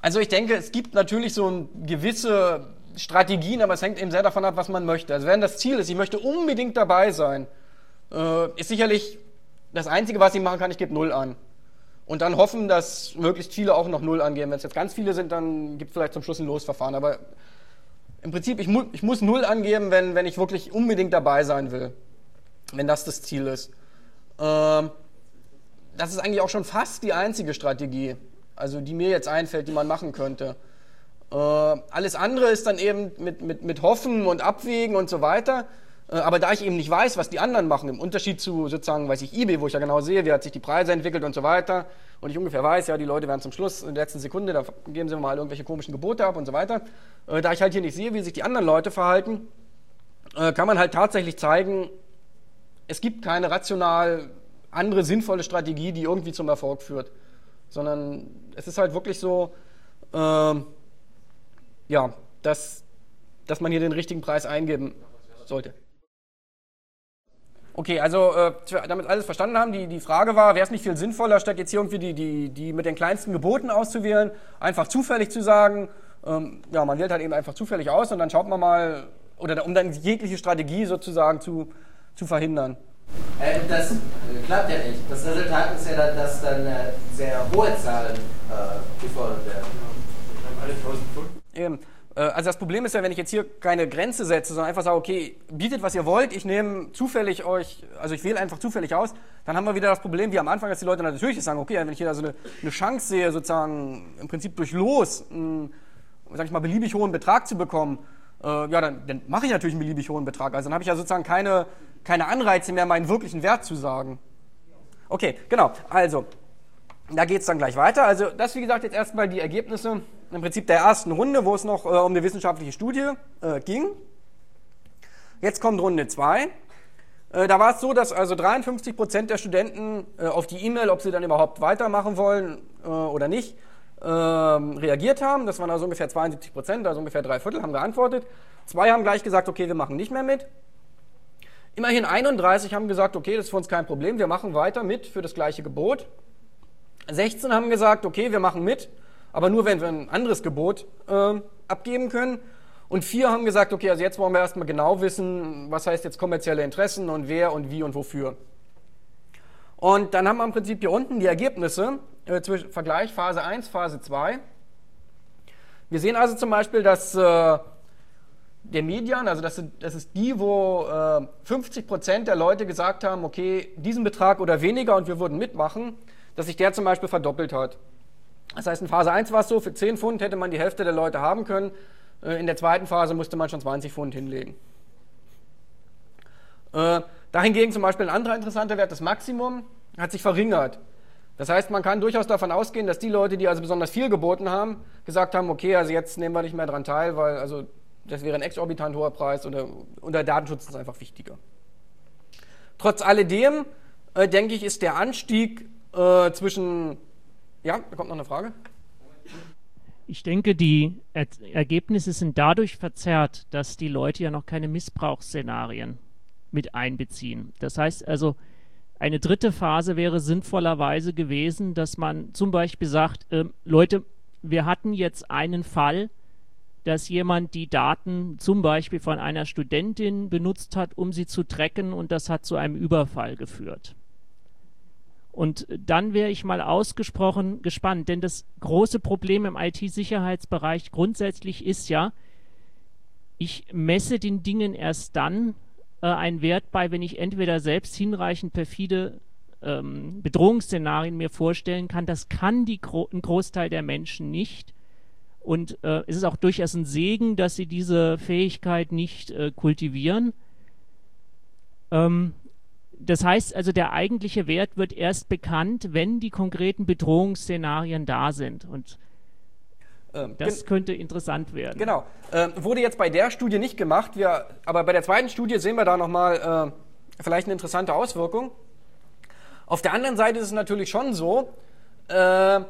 Also ich denke, es gibt natürlich so eine gewisse Strategien, aber es hängt eben sehr davon ab, was man möchte. Also wenn das Ziel ist, ich möchte unbedingt dabei sein, äh, ist sicherlich das Einzige, was ich machen kann, ich gebe Null an. Und dann hoffen, dass möglichst viele auch noch Null angeben. Wenn es jetzt ganz viele sind, dann gibt es vielleicht zum Schluss ein Losverfahren. Aber im Prinzip, ich, mu ich muss Null angeben, wenn, wenn ich wirklich unbedingt dabei sein will. Wenn das das Ziel ist. Ähm, das ist eigentlich auch schon fast die einzige Strategie, also die mir jetzt einfällt, die man machen könnte. Äh, alles andere ist dann eben mit, mit, mit Hoffen und Abwägen und so weiter. Äh, aber da ich eben nicht weiß, was die anderen machen, im Unterschied zu sozusagen, weiß ich, eBay, wo ich ja genau sehe, wie hat sich die Preise entwickelt und so weiter, und ich ungefähr weiß, ja, die Leute werden zum Schluss in der letzten Sekunde, da geben sie mal irgendwelche komischen Gebote ab und so weiter. Äh, da ich halt hier nicht sehe, wie sich die anderen Leute verhalten, äh, kann man halt tatsächlich zeigen, es gibt keine rational andere sinnvolle Strategie, die irgendwie zum Erfolg führt, sondern es ist halt wirklich so, äh, ja, dass, dass man hier den richtigen Preis eingeben sollte. Okay, also äh, damit alles verstanden haben, die, die Frage war, wäre es nicht viel sinnvoller, statt jetzt hier irgendwie die, die, die mit den kleinsten Geboten auszuwählen, einfach zufällig zu sagen, ähm, ja, man wählt halt eben einfach zufällig aus und dann schaut man mal, oder um dann jegliche Strategie sozusagen zu, zu verhindern. Äh, das äh, klappt ja nicht. Das Resultat ist ja dann, dass dann äh, sehr hohe Zahlen äh, gefordert werden. Alle 1000 Pfund. Eben. Äh, also das Problem ist ja, wenn ich jetzt hier keine Grenze setze, sondern einfach sage, okay, bietet, was ihr wollt, ich nehme zufällig euch, also ich wähle einfach zufällig aus, dann haben wir wieder das Problem wie am Anfang, dass die Leute natürlich sagen, okay, wenn ich hier also eine, eine Chance sehe, sozusagen im Prinzip durch Los einen, sag ich mal, beliebig hohen Betrag zu bekommen, äh, ja, dann, dann mache ich natürlich einen beliebig hohen Betrag. Also dann habe ich ja sozusagen keine, keine Anreize mehr, meinen wirklichen Wert zu sagen. Okay, genau. Also, da geht es dann gleich weiter. Also das, wie gesagt, jetzt erstmal die Ergebnisse im Prinzip der ersten Runde, wo es noch äh, um eine wissenschaftliche Studie äh, ging. Jetzt kommt Runde 2. Äh, da war es so, dass also 53 Prozent der Studenten äh, auf die E-Mail, ob sie dann überhaupt weitermachen wollen äh, oder nicht, ähm, reagiert haben. Das waren also ungefähr 72 Prozent, also ungefähr drei Viertel haben geantwortet. Zwei haben gleich gesagt, okay, wir machen nicht mehr mit. Immerhin 31 haben gesagt, okay, das ist für uns kein Problem, wir machen weiter mit für das gleiche Gebot. 16 haben gesagt, okay, wir machen mit, aber nur wenn wir ein anderes Gebot äh, abgeben können. Und vier haben gesagt, okay, also jetzt wollen wir erstmal genau wissen, was heißt jetzt kommerzielle Interessen und wer und wie und wofür. Und dann haben wir im Prinzip hier unten die Ergebnisse, äh, zwischen Vergleich Phase 1, Phase 2. Wir sehen also zum Beispiel, dass äh, der Median, also das, das ist die, wo äh, 50 Prozent der Leute gesagt haben, okay, diesen Betrag oder weniger und wir würden mitmachen, dass sich der zum Beispiel verdoppelt hat. Das heißt, in Phase 1 war es so, für 10 Pfund hätte man die Hälfte der Leute haben können. Äh, in der zweiten Phase musste man schon 20 Pfund hinlegen. Äh, dahingegen zum Beispiel ein anderer interessanter Wert, das Maximum, hat sich verringert. Das heißt, man kann durchaus davon ausgehen, dass die Leute, die also besonders viel geboten haben, gesagt haben, okay, also jetzt nehmen wir nicht mehr daran teil, weil also das wäre ein exorbitant hoher Preis oder, und der Datenschutz ist einfach wichtiger. Trotz alledem, äh, denke ich, ist der Anstieg äh, zwischen... Ja, da kommt noch eine Frage. Ich denke, die er Ergebnisse sind dadurch verzerrt, dass die Leute ja noch keine Missbrauchsszenarien mit einbeziehen. Das heißt also, eine dritte Phase wäre sinnvollerweise gewesen, dass man zum Beispiel sagt, äh, Leute, wir hatten jetzt einen Fall, dass jemand die Daten zum Beispiel von einer Studentin benutzt hat, um sie zu tracken und das hat zu einem Überfall geführt. Und dann wäre ich mal ausgesprochen gespannt, denn das große Problem im IT-Sicherheitsbereich grundsätzlich ist ja, ich messe den Dingen erst dann, äh, einen Wert bei, wenn ich entweder selbst hinreichend perfide ähm, Bedrohungsszenarien mir vorstellen kann. Das kann die Gro ein Großteil der Menschen nicht. Und äh, es ist auch durchaus ein Segen, dass sie diese Fähigkeit nicht äh, kultivieren. Ähm, das heißt also, der eigentliche Wert wird erst bekannt, wenn die konkreten Bedrohungsszenarien da sind. Und ähm, das könnte interessant werden. Genau. Ähm, wurde jetzt bei der Studie nicht gemacht, wir, aber bei der zweiten Studie sehen wir da nochmal äh, vielleicht eine interessante Auswirkung. Auf der anderen Seite ist es natürlich schon so, äh,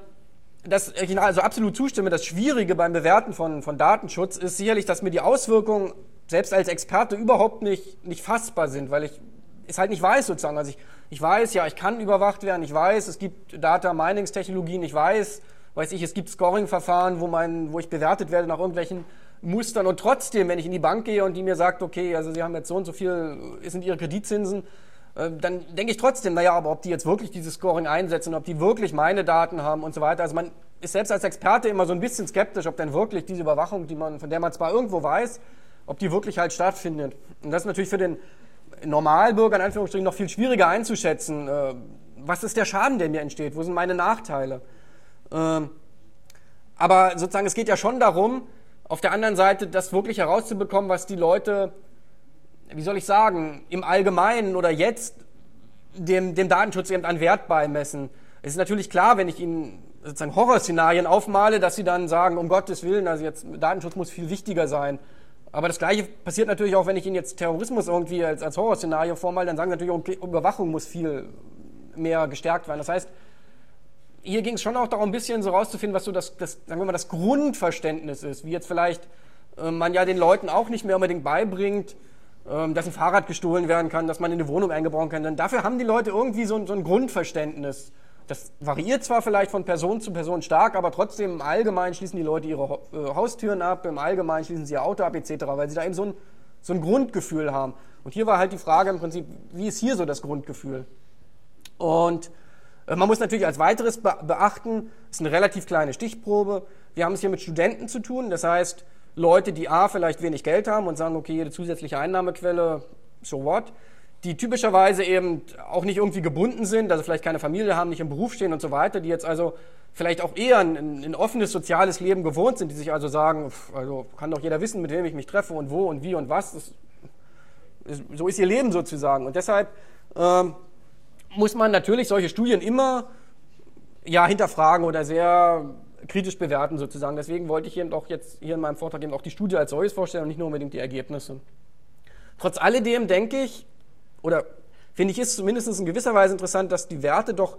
dass ich also absolut zustimme, das Schwierige beim Bewerten von, von Datenschutz ist sicherlich, dass mir die Auswirkungen selbst als Experte überhaupt nicht, nicht fassbar sind, weil ich es halt nicht weiß sozusagen. Also ich, ich weiß, ja, ich kann überwacht werden, ich weiß, es gibt Data Minings Technologien, ich weiß, weiß ich, es gibt Scoring-Verfahren, wo, wo ich bewertet werde nach irgendwelchen Mustern und trotzdem, wenn ich in die Bank gehe und die mir sagt, okay, also Sie haben jetzt so und so viel, sind Ihre Kreditzinsen, äh, dann denke ich trotzdem, naja, aber ob die jetzt wirklich dieses Scoring einsetzen, ob die wirklich meine Daten haben und so weiter. Also man ist selbst als Experte immer so ein bisschen skeptisch, ob denn wirklich diese Überwachung, die man, von der man zwar irgendwo weiß, ob die wirklich halt stattfindet. Und das ist natürlich für den Normalbürger in Anführungsstrichen noch viel schwieriger einzuschätzen. Äh, was ist der Schaden, der mir entsteht? Wo sind meine Nachteile? Ähm, aber sozusagen, es geht ja schon darum, auf der anderen Seite das wirklich herauszubekommen, was die Leute, wie soll ich sagen, im Allgemeinen oder jetzt dem, dem Datenschutz eben an Wert beimessen. Es ist natürlich klar, wenn ich ihnen sozusagen Horrorszenarien aufmale, dass sie dann sagen, um Gottes Willen, also jetzt Datenschutz muss viel wichtiger sein. Aber das Gleiche passiert natürlich auch, wenn ich Ihnen jetzt Terrorismus irgendwie als, als Horrorszenario vormale, dann sagen Sie natürlich, okay, Überwachung muss viel mehr gestärkt werden. Das heißt, hier ging es schon auch darum, ein bisschen so rauszufinden, was so das, das, sagen wir mal, das Grundverständnis ist, wie jetzt vielleicht äh, man ja den Leuten auch nicht mehr unbedingt beibringt, äh, dass ein Fahrrad gestohlen werden kann, dass man in eine Wohnung eingebaut kann. Denn dafür haben die Leute irgendwie so, so ein Grundverständnis. Das variiert zwar vielleicht von Person zu Person stark, aber trotzdem im Allgemeinen schließen die Leute ihre äh, Haustüren ab, im Allgemeinen schließen sie ihr Auto ab etc., weil sie da eben so ein, so ein Grundgefühl haben. Und hier war halt die Frage im Prinzip, wie ist hier so das Grundgefühl? Und äh, man muss natürlich als weiteres beachten, es ist eine relativ kleine Stichprobe. Wir haben es hier mit Studenten zu tun, das heißt Leute, die A, vielleicht wenig Geld haben und sagen, okay, jede zusätzliche Einnahmequelle, so what, die typischerweise eben auch nicht irgendwie gebunden sind, also vielleicht keine Familie haben, nicht im Beruf stehen und so weiter, die jetzt also vielleicht auch eher ein, ein offenes soziales Leben gewohnt sind, die sich also sagen, also kann doch jeder wissen, mit wem ich mich treffe und wo und wie und was. Das, so ist ihr Leben sozusagen. Und deshalb ähm, muss man natürlich solche Studien immer ja, hinterfragen oder sehr kritisch bewerten sozusagen. Deswegen wollte ich eben auch jetzt hier in meinem Vortrag eben auch die Studie als solches vorstellen und nicht nur unbedingt die Ergebnisse. Trotz alledem denke ich, oder finde ich, ist zumindest in gewisser Weise interessant, dass die Werte doch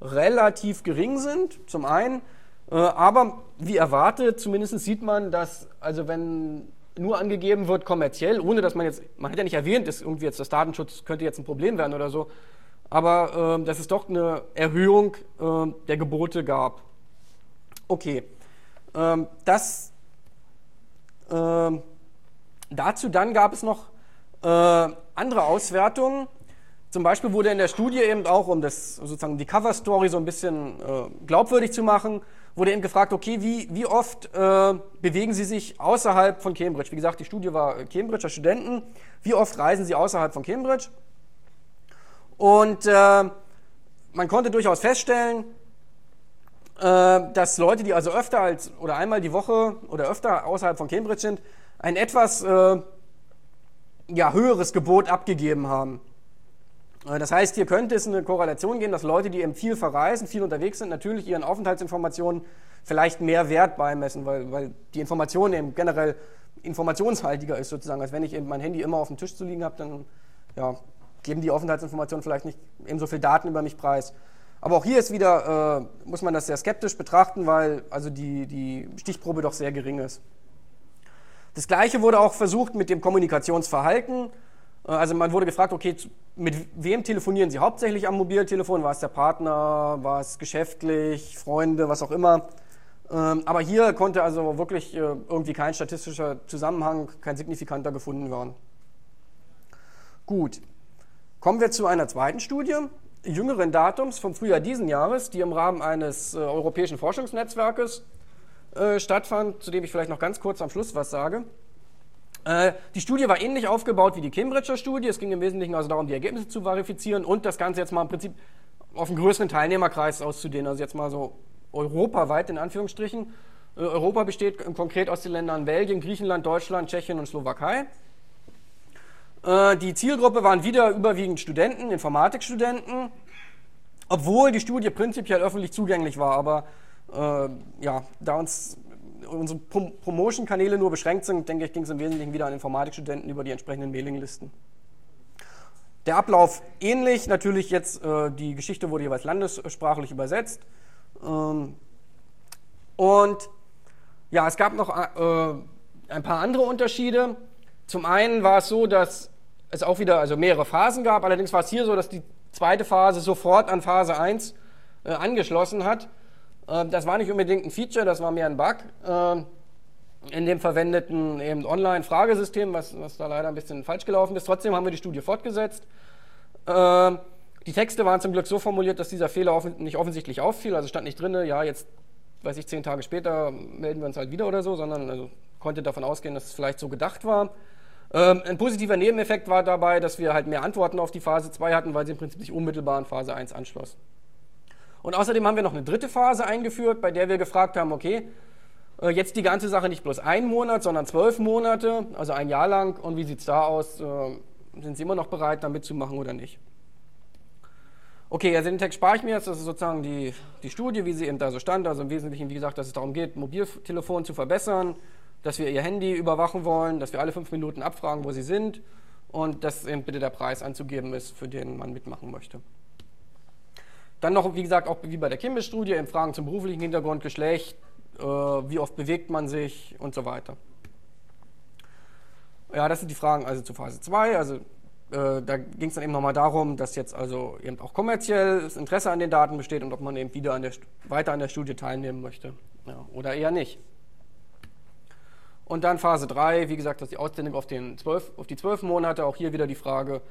relativ gering sind, zum einen, äh, aber wie erwartet, zumindest sieht man, dass, also wenn nur angegeben wird kommerziell, ohne dass man jetzt, man hat ja nicht erwähnt, dass irgendwie jetzt das Datenschutz könnte jetzt ein Problem werden oder so, aber äh, dass es doch eine Erhöhung äh, der Gebote gab. Okay, ähm, das ähm, dazu dann gab es noch äh, andere Auswertungen. Zum Beispiel wurde in der Studie eben auch, um das sozusagen die Cover Story so ein bisschen äh, glaubwürdig zu machen, wurde eben gefragt, okay, wie, wie oft äh, bewegen Sie sich außerhalb von Cambridge? Wie gesagt, die Studie war Cambridger Studenten. Wie oft reisen Sie außerhalb von Cambridge? Und äh, man konnte durchaus feststellen, äh, dass Leute, die also öfter als oder einmal die Woche oder öfter außerhalb von Cambridge sind, ein etwas äh, ja, höheres Gebot abgegeben haben. Äh, das heißt, hier könnte es eine Korrelation geben, dass Leute, die eben viel verreisen, viel unterwegs sind, natürlich ihren Aufenthaltsinformationen vielleicht mehr Wert beimessen, weil, weil die Information eben generell informationshaltiger ist sozusagen, als wenn ich eben mein Handy immer auf dem Tisch zu liegen habe, dann ja, geben die Aufenthaltsinformationen vielleicht nicht ebenso viel Daten über mich preis. Aber auch hier ist wieder, äh, muss man das sehr skeptisch betrachten, weil also die, die Stichprobe doch sehr gering ist. Das Gleiche wurde auch versucht mit dem Kommunikationsverhalten. Äh, also man wurde gefragt, okay, mit wem telefonieren Sie hauptsächlich am Mobiltelefon? War es der Partner, war es geschäftlich, Freunde, was auch immer? Ähm, aber hier konnte also wirklich äh, irgendwie kein statistischer Zusammenhang, kein signifikanter gefunden werden. Gut, kommen wir zu einer zweiten Studie, jüngeren Datums vom Frühjahr diesen Jahres, die im Rahmen eines äh, europäischen Forschungsnetzwerkes äh, stattfand, zu dem ich vielleicht noch ganz kurz am Schluss was sage. Äh, die Studie war ähnlich aufgebaut wie die Cambridger Studie. Es ging im Wesentlichen also darum, die Ergebnisse zu verifizieren und das Ganze jetzt mal im Prinzip auf einen größeren Teilnehmerkreis auszudehnen. Also jetzt mal so europaweit in Anführungsstrichen. Äh, Europa besteht konkret aus den Ländern Belgien, Griechenland, Deutschland, Tschechien und Slowakei. Die Zielgruppe waren wieder überwiegend Studenten, Informatikstudenten, obwohl die Studie prinzipiell öffentlich zugänglich war. Aber ja, da uns unsere Promotion-Kanäle nur beschränkt sind, denke ich, ging es im Wesentlichen wieder an Informatikstudenten über die entsprechenden Mailinglisten. Der Ablauf ähnlich, natürlich jetzt äh, die Geschichte wurde jeweils landessprachlich übersetzt. Ähm, und ja, es gab noch äh, ein paar andere Unterschiede. Zum einen war es so, dass es auch wieder also mehrere Phasen gab. Allerdings war es hier so, dass die zweite Phase sofort an Phase 1 äh, angeschlossen hat. Äh, das war nicht unbedingt ein Feature, das war mehr ein Bug äh, in dem verwendeten Online-Fragesystem, was, was, da leider ein bisschen falsch gelaufen ist. Trotzdem haben wir die Studie fortgesetzt. Äh, die Texte waren zum Glück so formuliert, dass dieser Fehler nicht offensichtlich auffiel. Also stand nicht drin, ja, jetzt, weiß ich, zehn Tage später melden wir uns halt wieder oder so, sondern also konnte davon ausgehen, dass es vielleicht so gedacht war. Ähm, ein positiver Nebeneffekt war dabei, dass wir halt mehr Antworten auf die Phase 2 hatten, weil sie im Prinzip sich unmittelbar an Phase 1 anschloss. Und außerdem haben wir noch eine dritte Phase eingeführt, bei der wir gefragt haben, okay, äh, jetzt die ganze Sache nicht bloß ein Monat, sondern zwölf Monate, also ein Jahr lang. Und wie sieht es da aus? Äh, sind Sie immer noch bereit, da mitzumachen oder nicht? Okay, also den Text spare ich mir jetzt. Das ist sozusagen die, die Studie, wie sie eben da so stand. Also im Wesentlichen, wie gesagt, dass es darum geht, Mobiltelefon zu verbessern, dass wir Ihr Handy überwachen wollen, dass wir alle fünf Minuten abfragen, wo Sie sind und dass eben bitte der Preis anzugeben ist, für den man mitmachen möchte. Dann noch, wie gesagt, auch wie bei der Kimball-Studie, in Fragen zum beruflichen Hintergrund, Geschlecht, äh, wie oft bewegt man sich und so weiter. Ja, das sind die Fragen also zu Phase 2. Also äh, da ging es dann eben nochmal darum, dass jetzt also eben auch kommerzielles Interesse an den Daten besteht und ob man eben wieder an der, weiter an der Studie teilnehmen möchte ja, oder eher nicht. Und dann Phase 3, wie gesagt, das ist die Ausdehnung auf, den 12, auf die zwölf Monate. Auch hier wieder die Frage,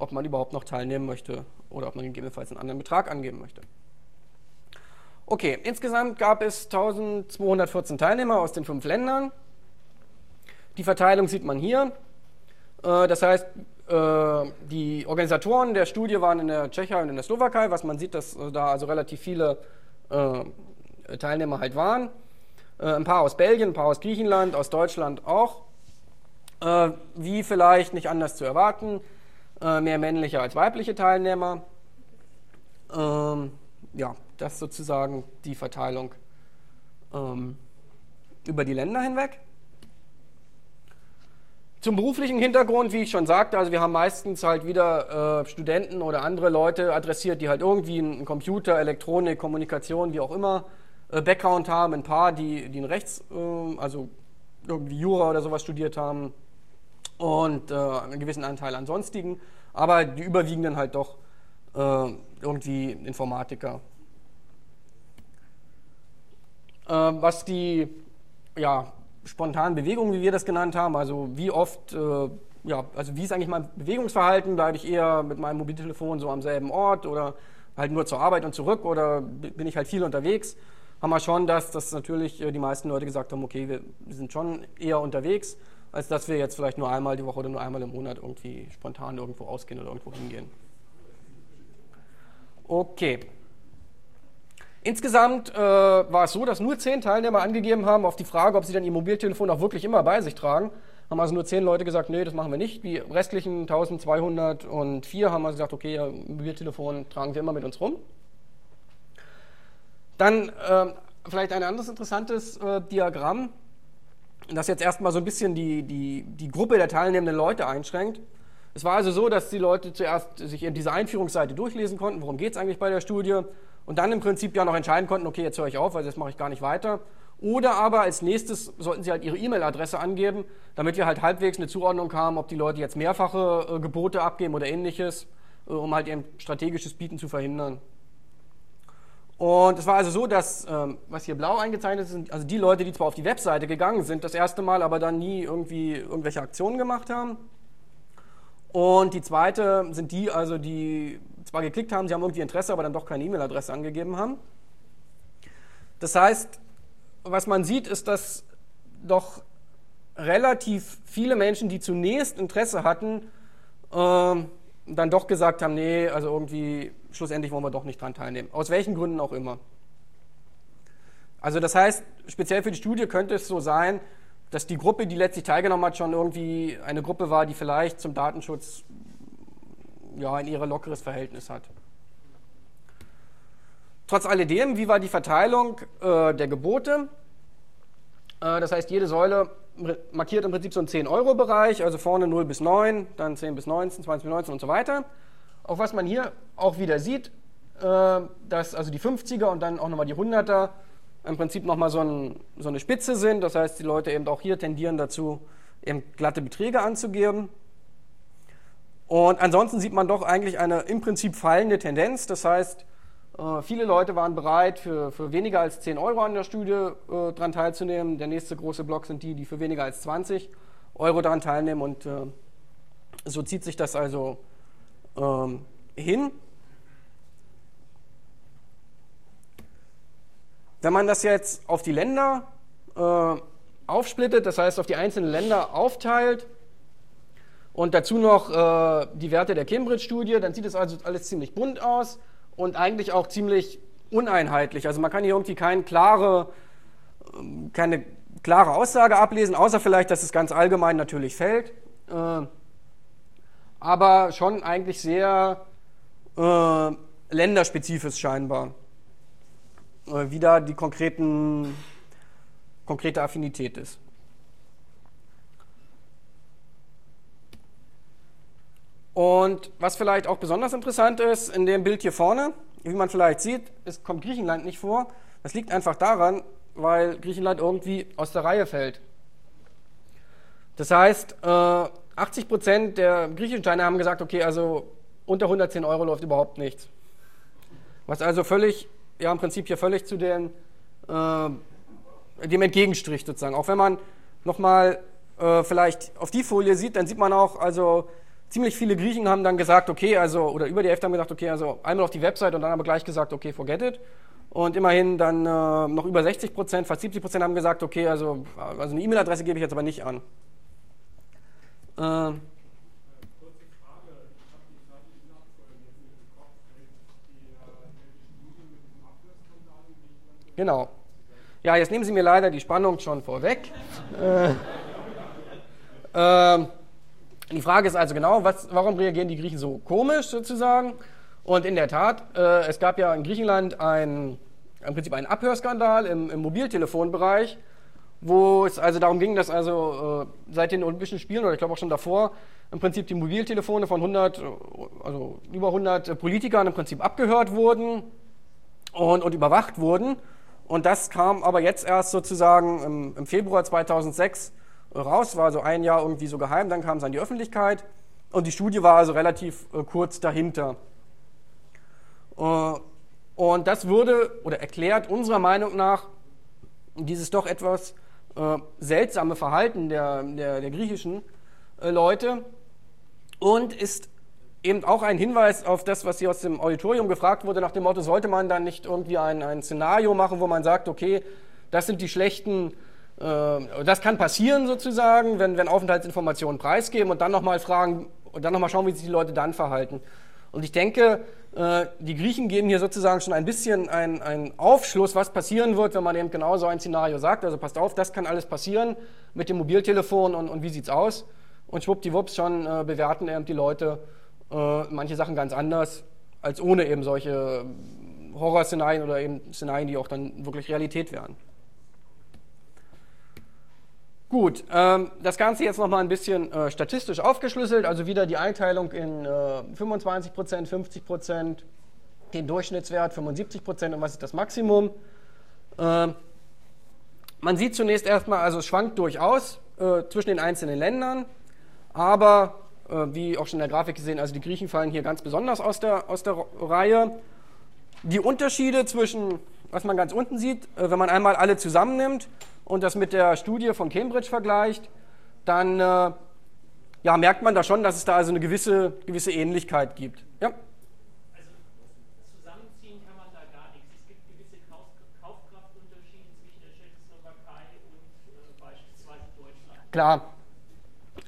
ob man überhaupt noch teilnehmen möchte oder ob man gegebenenfalls einen anderen Betrag angeben möchte. Okay, insgesamt gab es 1214 Teilnehmer aus den fünf Ländern. Die Verteilung sieht man hier. Äh, das heißt, äh, die Organisatoren der Studie waren in der Tschechei und in der Slowakei, was man sieht, dass äh, da also relativ viele Teilnehmer halt waren. Ein paar aus Belgien, ein paar aus Griechenland, aus Deutschland auch. Wie vielleicht nicht anders zu erwarten, äh, mehr männliche als weibliche Teilnehmer. Ähm, ja, das ist sozusagen die Verteilung ähm, über die Länder hinweg. Zum beruflichen Hintergrund, wie ich schon sagte, also wir haben meistens halt wieder äh, Studenten oder andere Leute adressiert, die halt irgendwie einen Computer, Elektronik, Kommunikation, wie auch immer, äh, Background haben, ein paar, die, die in Rechts, äh, also irgendwie Jura oder sowas studiert haben, und äh, einen gewissen Anteil an sonstigen, aber die überwiegenden halt doch äh, irgendwie Informatiker. Äh, was die ja, spontanen Bewegungen, wie wir das genannt haben, also wie oft, äh, ja, also wie ist eigentlich mein Bewegungsverhalten, bleibe ich eher mit meinem Mobiltelefon so am selben Ort oder halt nur zur Arbeit und zurück oder bin ich halt viel unterwegs, haben wir schon, dass, dass natürlich äh, die meisten Leute gesagt haben, okay, wir sind schon eher unterwegs als dass wir jetzt vielleicht nur einmal die Woche oder nur einmal im Monat irgendwie spontan irgendwo ausgehen oder irgendwo hingehen. Okay. Insgesamt äh, war es so, dass nur zehn Teilnehmer angegeben haben auf die Frage, ob sie dann ihr Mobiltelefon auch wirklich immer bei sich tragen. haben also nur zehn Leute gesagt, nee, das machen wir nicht. Die restlichen 1204 haben also gesagt, okay, ja, Mobiltelefon tragen wir immer mit uns rum. Dann äh, vielleicht ein anderes interessantes äh, Diagramm, das jetzt erstmal so ein bisschen die, die, die Gruppe der teilnehmenden Leute einschränkt. Es war also so, dass die Leute zuerst sich eben diese Einführungsseite durchlesen konnten, worum geht es eigentlich bei der Studie, und dann im Prinzip ja noch entscheiden konnten, okay, jetzt höre ich auf, weil das mache ich gar nicht weiter. Oder aber als nächstes sollten sie halt ihre E-Mail-Adresse angeben, damit wir halt halbwegs eine Zuordnung haben, ob die Leute jetzt mehrfache äh, Gebote abgeben oder ähnliches, äh, um halt eben strategisches Bieten zu verhindern. Und es war also so, dass, ähm, was hier blau eingezeichnet ist, sind also die Leute, die zwar auf die Webseite gegangen sind, das erste Mal, aber dann nie irgendwie irgendwelche Aktionen gemacht haben. Und die zweite sind die, also die zwar geklickt haben, sie haben irgendwie Interesse, aber dann doch keine E-Mail-Adresse angegeben haben. Das heißt, was man sieht, ist, dass doch relativ viele Menschen, die zunächst Interesse hatten, äh, dann doch gesagt haben, nee, also irgendwie schlussendlich wollen wir doch nicht dran teilnehmen. Aus welchen Gründen auch immer. Also das heißt, speziell für die Studie könnte es so sein, dass die Gruppe, die letztlich teilgenommen hat, schon irgendwie eine Gruppe war, die vielleicht zum Datenschutz ja, ein eher lockeres Verhältnis hat. Trotz alledem, wie war die Verteilung äh, der Gebote? Äh, das heißt, jede Säule markiert im Prinzip so einen 10-Euro-Bereich, also vorne 0 bis 9, dann 10 bis 19, 20 bis 19 und so weiter. Auch was man hier auch wieder sieht, äh, dass also die 50er und dann auch nochmal die 100er im Prinzip nochmal so, ein, so eine Spitze sind. Das heißt, die Leute eben auch hier tendieren dazu, eben glatte Beträge anzugeben. Und ansonsten sieht man doch eigentlich eine im Prinzip fallende Tendenz. Das heißt, äh, viele Leute waren bereit, für, für weniger als 10 Euro an der Studie äh, daran teilzunehmen. Der nächste große Block sind die, die für weniger als 20 Euro daran teilnehmen. Und äh, so zieht sich das also ähm, hin. Wenn man das jetzt auf die Länder äh, aufsplittet, das heißt auf die einzelnen Länder aufteilt, und dazu noch äh, die Werte der Cambridge-Studie, dann sieht es also alles ziemlich bunt aus und eigentlich auch ziemlich uneinheitlich. Also man kann hier irgendwie keine klare, ähm, keine klare Aussage ablesen, außer vielleicht, dass es ganz allgemein natürlich fällt. Äh, aber schon eigentlich sehr äh, länderspezifisch scheinbar, äh, wie da die konkreten, konkrete Affinität ist. Und was vielleicht auch besonders interessant ist, in dem Bild hier vorne, wie man vielleicht sieht, es kommt Griechenland nicht vor. Das liegt einfach daran, weil Griechenland irgendwie aus der Reihe fällt. Das heißt, 80 äh, Prozent der griechischen Steine haben gesagt, okay, also unter 110 Euro läuft überhaupt nichts. Was also völlig, ja im Prinzip hier völlig zu den, äh, dem entgegenstricht sozusagen. Auch wenn man nochmal äh, vielleicht auf die Folie sieht, dann sieht man auch, also ziemlich viele Griechen haben dann gesagt, okay, also, oder über die Hälfte haben gesagt, okay, also einmal auf die Website und dann aber gleich gesagt, okay, forget it. Und immerhin dann äh, noch über 60 Prozent, fast 70 Prozent haben gesagt, okay, also, also eine E-Mail-Adresse gebe ich jetzt aber nicht an. Äh, Genau. Ja, jetzt nehmen Sie mir leider die Spannung schon vorweg. äh, äh, die Frage ist also genau, was, warum reagieren die Griechen so komisch sozusagen? Und in der Tat, äh, es gab ja in Griechenland ein, im Prinzip einen Abhörskandal im, im Mobiltelefonbereich, wo es also darum ging, dass also äh, seit den Olympischen Spielen oder ich glaube auch schon davor im Prinzip die Mobiltelefone von 100, also über 100 Politikern im Prinzip abgehört wurden und, und überwacht wurden. Und das kam aber jetzt erst sozusagen im, im Februar 2006 raus, war also ein Jahr irgendwie so geheim, dann kam es an die Öffentlichkeit und die Studie war also relativ äh, kurz dahinter. Äh, und das würde oder erklärt unserer Meinung nach dieses doch etwas äh, seltsame Verhalten der, der, der griechischen äh, Leute und ist eben auch ein Hinweis auf das, was hier aus dem Auditorium gefragt wurde, nach dem Motto, sollte man dann nicht irgendwie ein, ein Szenario machen, wo man sagt, okay, das sind die schlechten äh, das kann passieren sozusagen, wenn, wenn Aufenthaltsinformationen preisgeben und dann nochmal fragen und dann nochmal schauen, wie sich die Leute dann verhalten. Und ich denke, äh, die Griechen geben hier sozusagen schon ein bisschen einen Aufschluss, was passieren wird, wenn man eben genau so ein Szenario sagt. Also passt auf, das kann alles passieren mit dem Mobiltelefon und, und wie sieht's aus? Und schwuppdiwupps schon äh, bewerten eben die Leute äh, manche Sachen ganz anders, als ohne eben solche Horrorszenarien oder eben Szenarien, die auch dann wirklich Realität wären. Gut, ähm, das Ganze jetzt nochmal ein bisschen äh, statistisch aufgeschlüsselt, also wieder die Einteilung in äh, 25%, 50%, den Durchschnittswert 75% und was ist das Maximum. Äh, man sieht zunächst erstmal, also es schwankt durchaus äh, zwischen den einzelnen Ländern, aber äh, wie auch schon in der Grafik gesehen, also die Griechen fallen hier ganz besonders aus der, aus der Reihe. Die Unterschiede zwischen, was man ganz unten sieht, äh, wenn man einmal alle zusammennimmt, und das mit der Studie von Cambridge vergleicht, dann äh, ja, merkt man da schon, dass es da also eine gewisse, gewisse Ähnlichkeit gibt. Ja? Zusammenziehen kann man da gar nichts. Es gibt gewisse Kauf Kaufkraftunterschiede zwischen der Tschechoslowakei und beispielsweise Deutschland. Klar.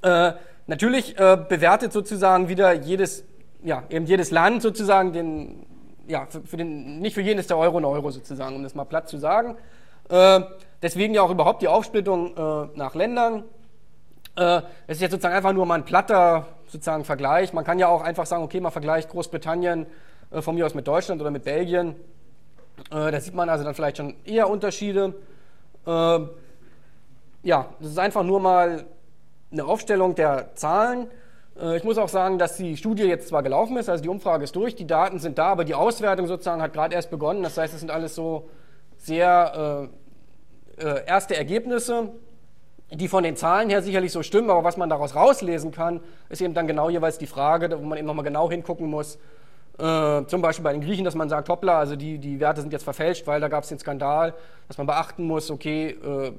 Äh, natürlich äh, bewertet sozusagen wieder jedes, ja, eben jedes Land sozusagen den, ja, für, für den, nicht für jeden ist der Euro ein Euro sozusagen, um das mal platt zu sagen. Äh, deswegen ja auch überhaupt die Aufsplittung äh, nach Ländern. Äh, es ist jetzt sozusagen einfach nur mal ein platter sozusagen Vergleich. Man kann ja auch einfach sagen, okay, man vergleicht Großbritannien äh, von mir aus mit Deutschland oder mit Belgien. Äh, da sieht man also dann vielleicht schon eher Unterschiede. Ja, das ist einfach nur mal eine Aufstellung der Zahlen. Ich muss auch sagen, dass die Studie jetzt zwar gelaufen ist, also die Umfrage ist durch, die Daten sind da, aber die Auswertung sozusagen hat gerade erst begonnen. Das heißt, es sind alles so sehr äh, erste Ergebnisse, die von den Zahlen her sicherlich so stimmen, aber was man daraus rauslesen kann, ist eben dann genau jeweils die Frage, wo man eben nochmal genau hingucken muss. Äh, zum Beispiel bei den Griechen, dass man sagt, hoppla, also die, die Werte sind jetzt verfälscht, weil da gab es den Skandal, dass man beachten muss, okay, äh,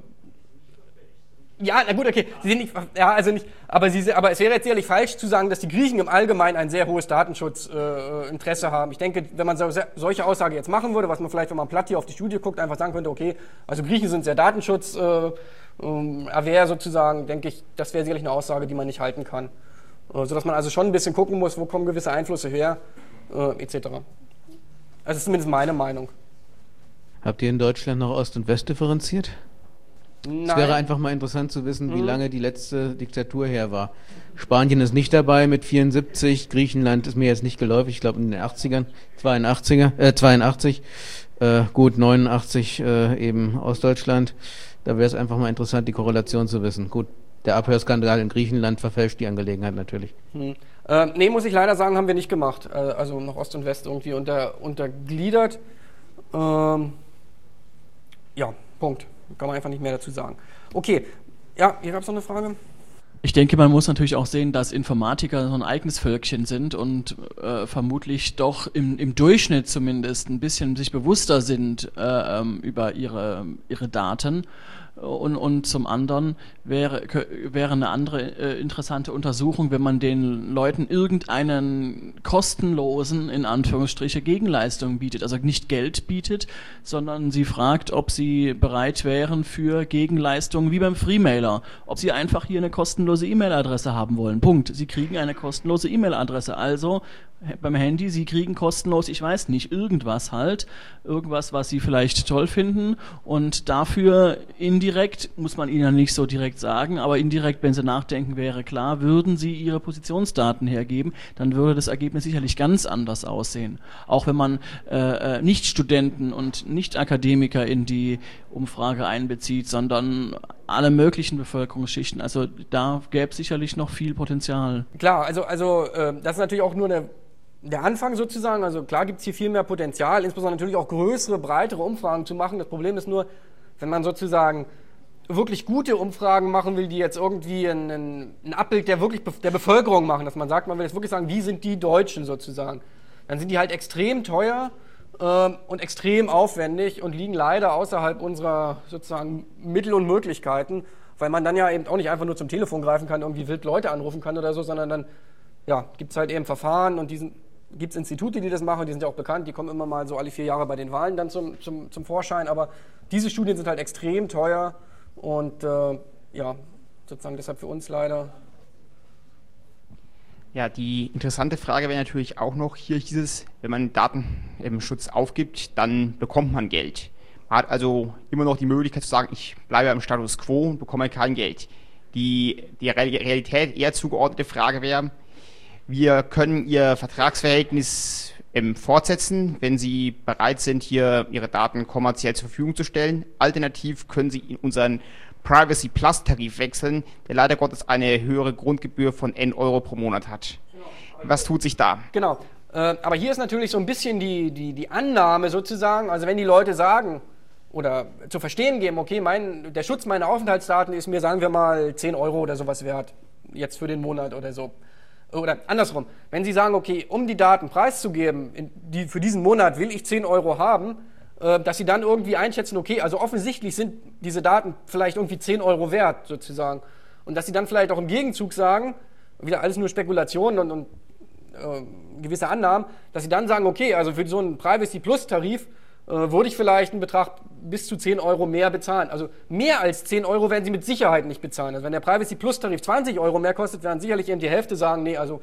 ja, na gut, okay. Sie sind nicht, ja, also nicht, aber, sie, aber es wäre jetzt sicherlich falsch zu sagen, dass die Griechen im Allgemeinen ein sehr hohes Datenschutzinteresse äh, haben. Ich denke, wenn man so, solche Aussage jetzt machen würde, was man vielleicht, wenn man platt hier auf die Studie guckt, einfach sagen könnte, okay, also Griechen sind sehr Datenschutz äh, äh, sozusagen, denke ich, das wäre sicherlich eine Aussage, die man nicht halten kann. Äh, sodass man also schon ein bisschen gucken muss, wo kommen gewisse Einflüsse her, äh, etc. Also das ist zumindest meine Meinung. Habt ihr in Deutschland noch Ost und West differenziert? Nein. Es wäre einfach mal interessant zu wissen, wie mhm. lange die letzte Diktatur her war. Spanien ist nicht dabei mit 74, Griechenland ist mir jetzt nicht geläufig, ich glaube in den 80ern, 82er, äh, 82, äh, gut 89 äh, eben Ostdeutschland. Da wäre es einfach mal interessant, die Korrelation zu wissen. Gut, der Abhörskandal in Griechenland verfälscht die Angelegenheit natürlich. Hm. Äh, nee, muss ich leider sagen, haben wir nicht gemacht. Äh, also noch Ost und West irgendwie unter, untergliedert. Ähm, ja, Punkt. Kann man einfach nicht mehr dazu sagen. Okay, ja, hier gab es noch eine Frage. Ich denke, man muss natürlich auch sehen, dass Informatiker so ein eigenes Völkchen sind und äh, vermutlich doch im, im Durchschnitt zumindest ein bisschen sich bewusster sind äh, ähm, über ihre, ihre Daten und, und zum anderen wäre, wäre eine andere äh, interessante Untersuchung, wenn man den Leuten irgendeinen kostenlosen, in Anführungsstriche, Gegenleistung bietet. Also nicht Geld bietet, sondern sie fragt, ob sie bereit wären für Gegenleistungen wie beim Freemailer. Ob sie einfach hier eine kostenlose E-Mail-Adresse haben wollen. Punkt. Sie kriegen eine kostenlose E-Mail-Adresse. Also beim Handy, sie kriegen kostenlos, ich weiß nicht, irgendwas halt, irgendwas, was sie vielleicht toll finden und dafür indirekt, muss man ihnen ja nicht so direkt sagen, aber indirekt, wenn sie nachdenken, wäre klar, würden sie ihre Positionsdaten hergeben, dann würde das Ergebnis sicherlich ganz anders aussehen. Auch wenn man äh, äh nicht Studenten und nicht Akademiker in die Umfrage einbezieht, sondern alle möglichen Bevölkerungsschichten. Also da gäbe es sicherlich noch viel Potenzial. Klar, also, also äh, das ist natürlich auch nur eine der Anfang sozusagen, also klar gibt es hier viel mehr Potenzial, insbesondere natürlich auch größere, breitere Umfragen zu machen. Das Problem ist nur, wenn man sozusagen wirklich gute Umfragen machen will, die jetzt irgendwie ein, ein, ein Abbild der wirklich der Bevölkerung machen, dass man sagt, man will jetzt wirklich sagen, wie sind die Deutschen sozusagen, dann sind die halt extrem teuer äh, und extrem aufwendig und liegen leider außerhalb unserer sozusagen Mittel und Möglichkeiten, weil man dann ja eben auch nicht einfach nur zum Telefon greifen kann, irgendwie wild Leute anrufen kann oder so, sondern dann ja, gibt es halt eben Verfahren und die sind gibt es Institute, die das machen, die sind ja auch bekannt, die kommen immer mal so alle vier Jahre bei den Wahlen dann zum, zum, zum Vorschein, aber diese Studien sind halt extrem teuer und äh, ja, sozusagen deshalb für uns leider. Ja, die interessante Frage wäre natürlich auch noch, hier hieß es, wenn man Datenschutz aufgibt, dann bekommt man Geld. Man hat also immer noch die Möglichkeit zu sagen, ich bleibe im Status quo und bekomme kein Geld. Die, die Realität eher zugeordnete Frage wäre, wir können Ihr Vertragsverhältnis ähm, fortsetzen, wenn Sie bereit sind, hier Ihre Daten kommerziell zur Verfügung zu stellen. Alternativ können Sie in unseren Privacy Plus Tarif wechseln, der leider Gottes eine höhere Grundgebühr von N Euro pro Monat hat. Was tut sich da? Genau. Äh, aber hier ist natürlich so ein bisschen die, die, die Annahme sozusagen, also wenn die Leute sagen oder zu verstehen geben, okay, mein, der Schutz meiner Aufenthaltsdaten ist mir, sagen wir mal, 10 Euro oder sowas wert, jetzt für den Monat oder so. Oder andersrum, wenn Sie sagen, okay, um die Daten preiszugeben, die, für diesen Monat will ich 10 Euro haben, äh, dass sie dann irgendwie einschätzen, okay, also offensichtlich sind diese Daten vielleicht irgendwie 10 Euro wert, sozusagen. Und dass sie dann vielleicht auch im Gegenzug sagen, wieder alles nur Spekulationen und, und äh, gewisse Annahmen, dass sie dann sagen, okay, also für so einen Privacy Plus Tarif würde ich vielleicht einen Betrag bis zu 10 Euro mehr bezahlen. Also mehr als 10 Euro werden sie mit Sicherheit nicht bezahlen. Also wenn der Privacy Plus Tarif 20 Euro mehr kostet, werden sicherlich eben die Hälfte sagen, nee, also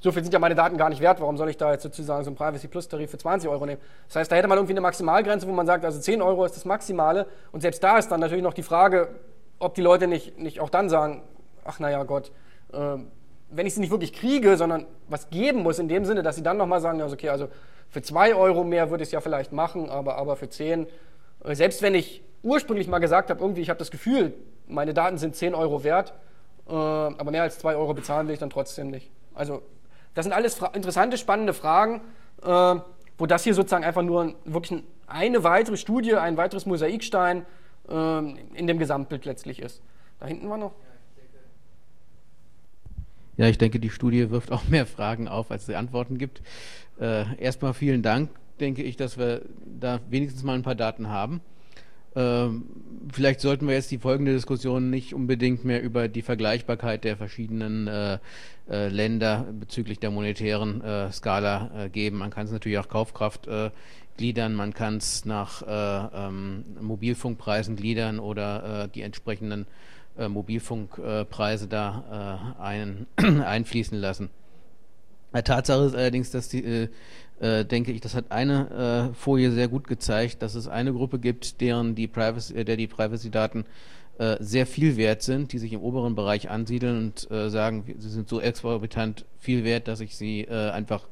so viel sind ja meine Daten gar nicht wert, warum soll ich da jetzt sozusagen so einen Privacy Plus Tarif für 20 Euro nehmen? Das heißt, da hätte man irgendwie eine Maximalgrenze, wo man sagt, also 10 Euro ist das Maximale und selbst da ist dann natürlich noch die Frage, ob die Leute nicht, nicht auch dann sagen, ach naja Gott, äh, wenn ich sie nicht wirklich kriege, sondern was geben muss in dem Sinne, dass sie dann nochmal sagen, also okay, also für 2 Euro mehr würde ich es ja vielleicht machen, aber, aber für 10, äh, selbst wenn ich ursprünglich mal gesagt habe, irgendwie, ich habe das Gefühl, meine Daten sind 10 Euro wert, äh, aber mehr als 2 Euro bezahlen will ich dann trotzdem nicht. Also das sind alles interessante, spannende Fragen, äh, wo das hier sozusagen einfach nur wirklich eine weitere Studie, ein weiteres Mosaikstein äh, in dem Gesamtbild letztlich ist. Da hinten war noch. Ja, ich denke, die Studie wirft auch mehr Fragen auf, als sie Antworten gibt. Äh, erstmal vielen Dank, denke ich, dass wir da wenigstens mal ein paar Daten haben. Ähm, vielleicht sollten wir jetzt die folgende Diskussion nicht unbedingt mehr über die Vergleichbarkeit der verschiedenen äh, äh, Länder bezüglich der monetären äh, Skala äh, geben. Man kann es natürlich auch Kaufkraft äh, gliedern, man kann es nach äh, ähm, Mobilfunkpreisen gliedern oder die entsprechenden Mobilfunkpreise da ein, einfließen lassen. Tatsache ist allerdings, dass die äh, denke ich, das hat eine äh, Folie sehr gut gezeigt, dass es eine Gruppe gibt, deren die Privacy, äh, der die Privacy-Daten äh, sehr viel wert sind, die sich im oberen Bereich ansiedeln und äh, sagen, sie sind so exorbitant viel wert, dass ich sie äh, einfach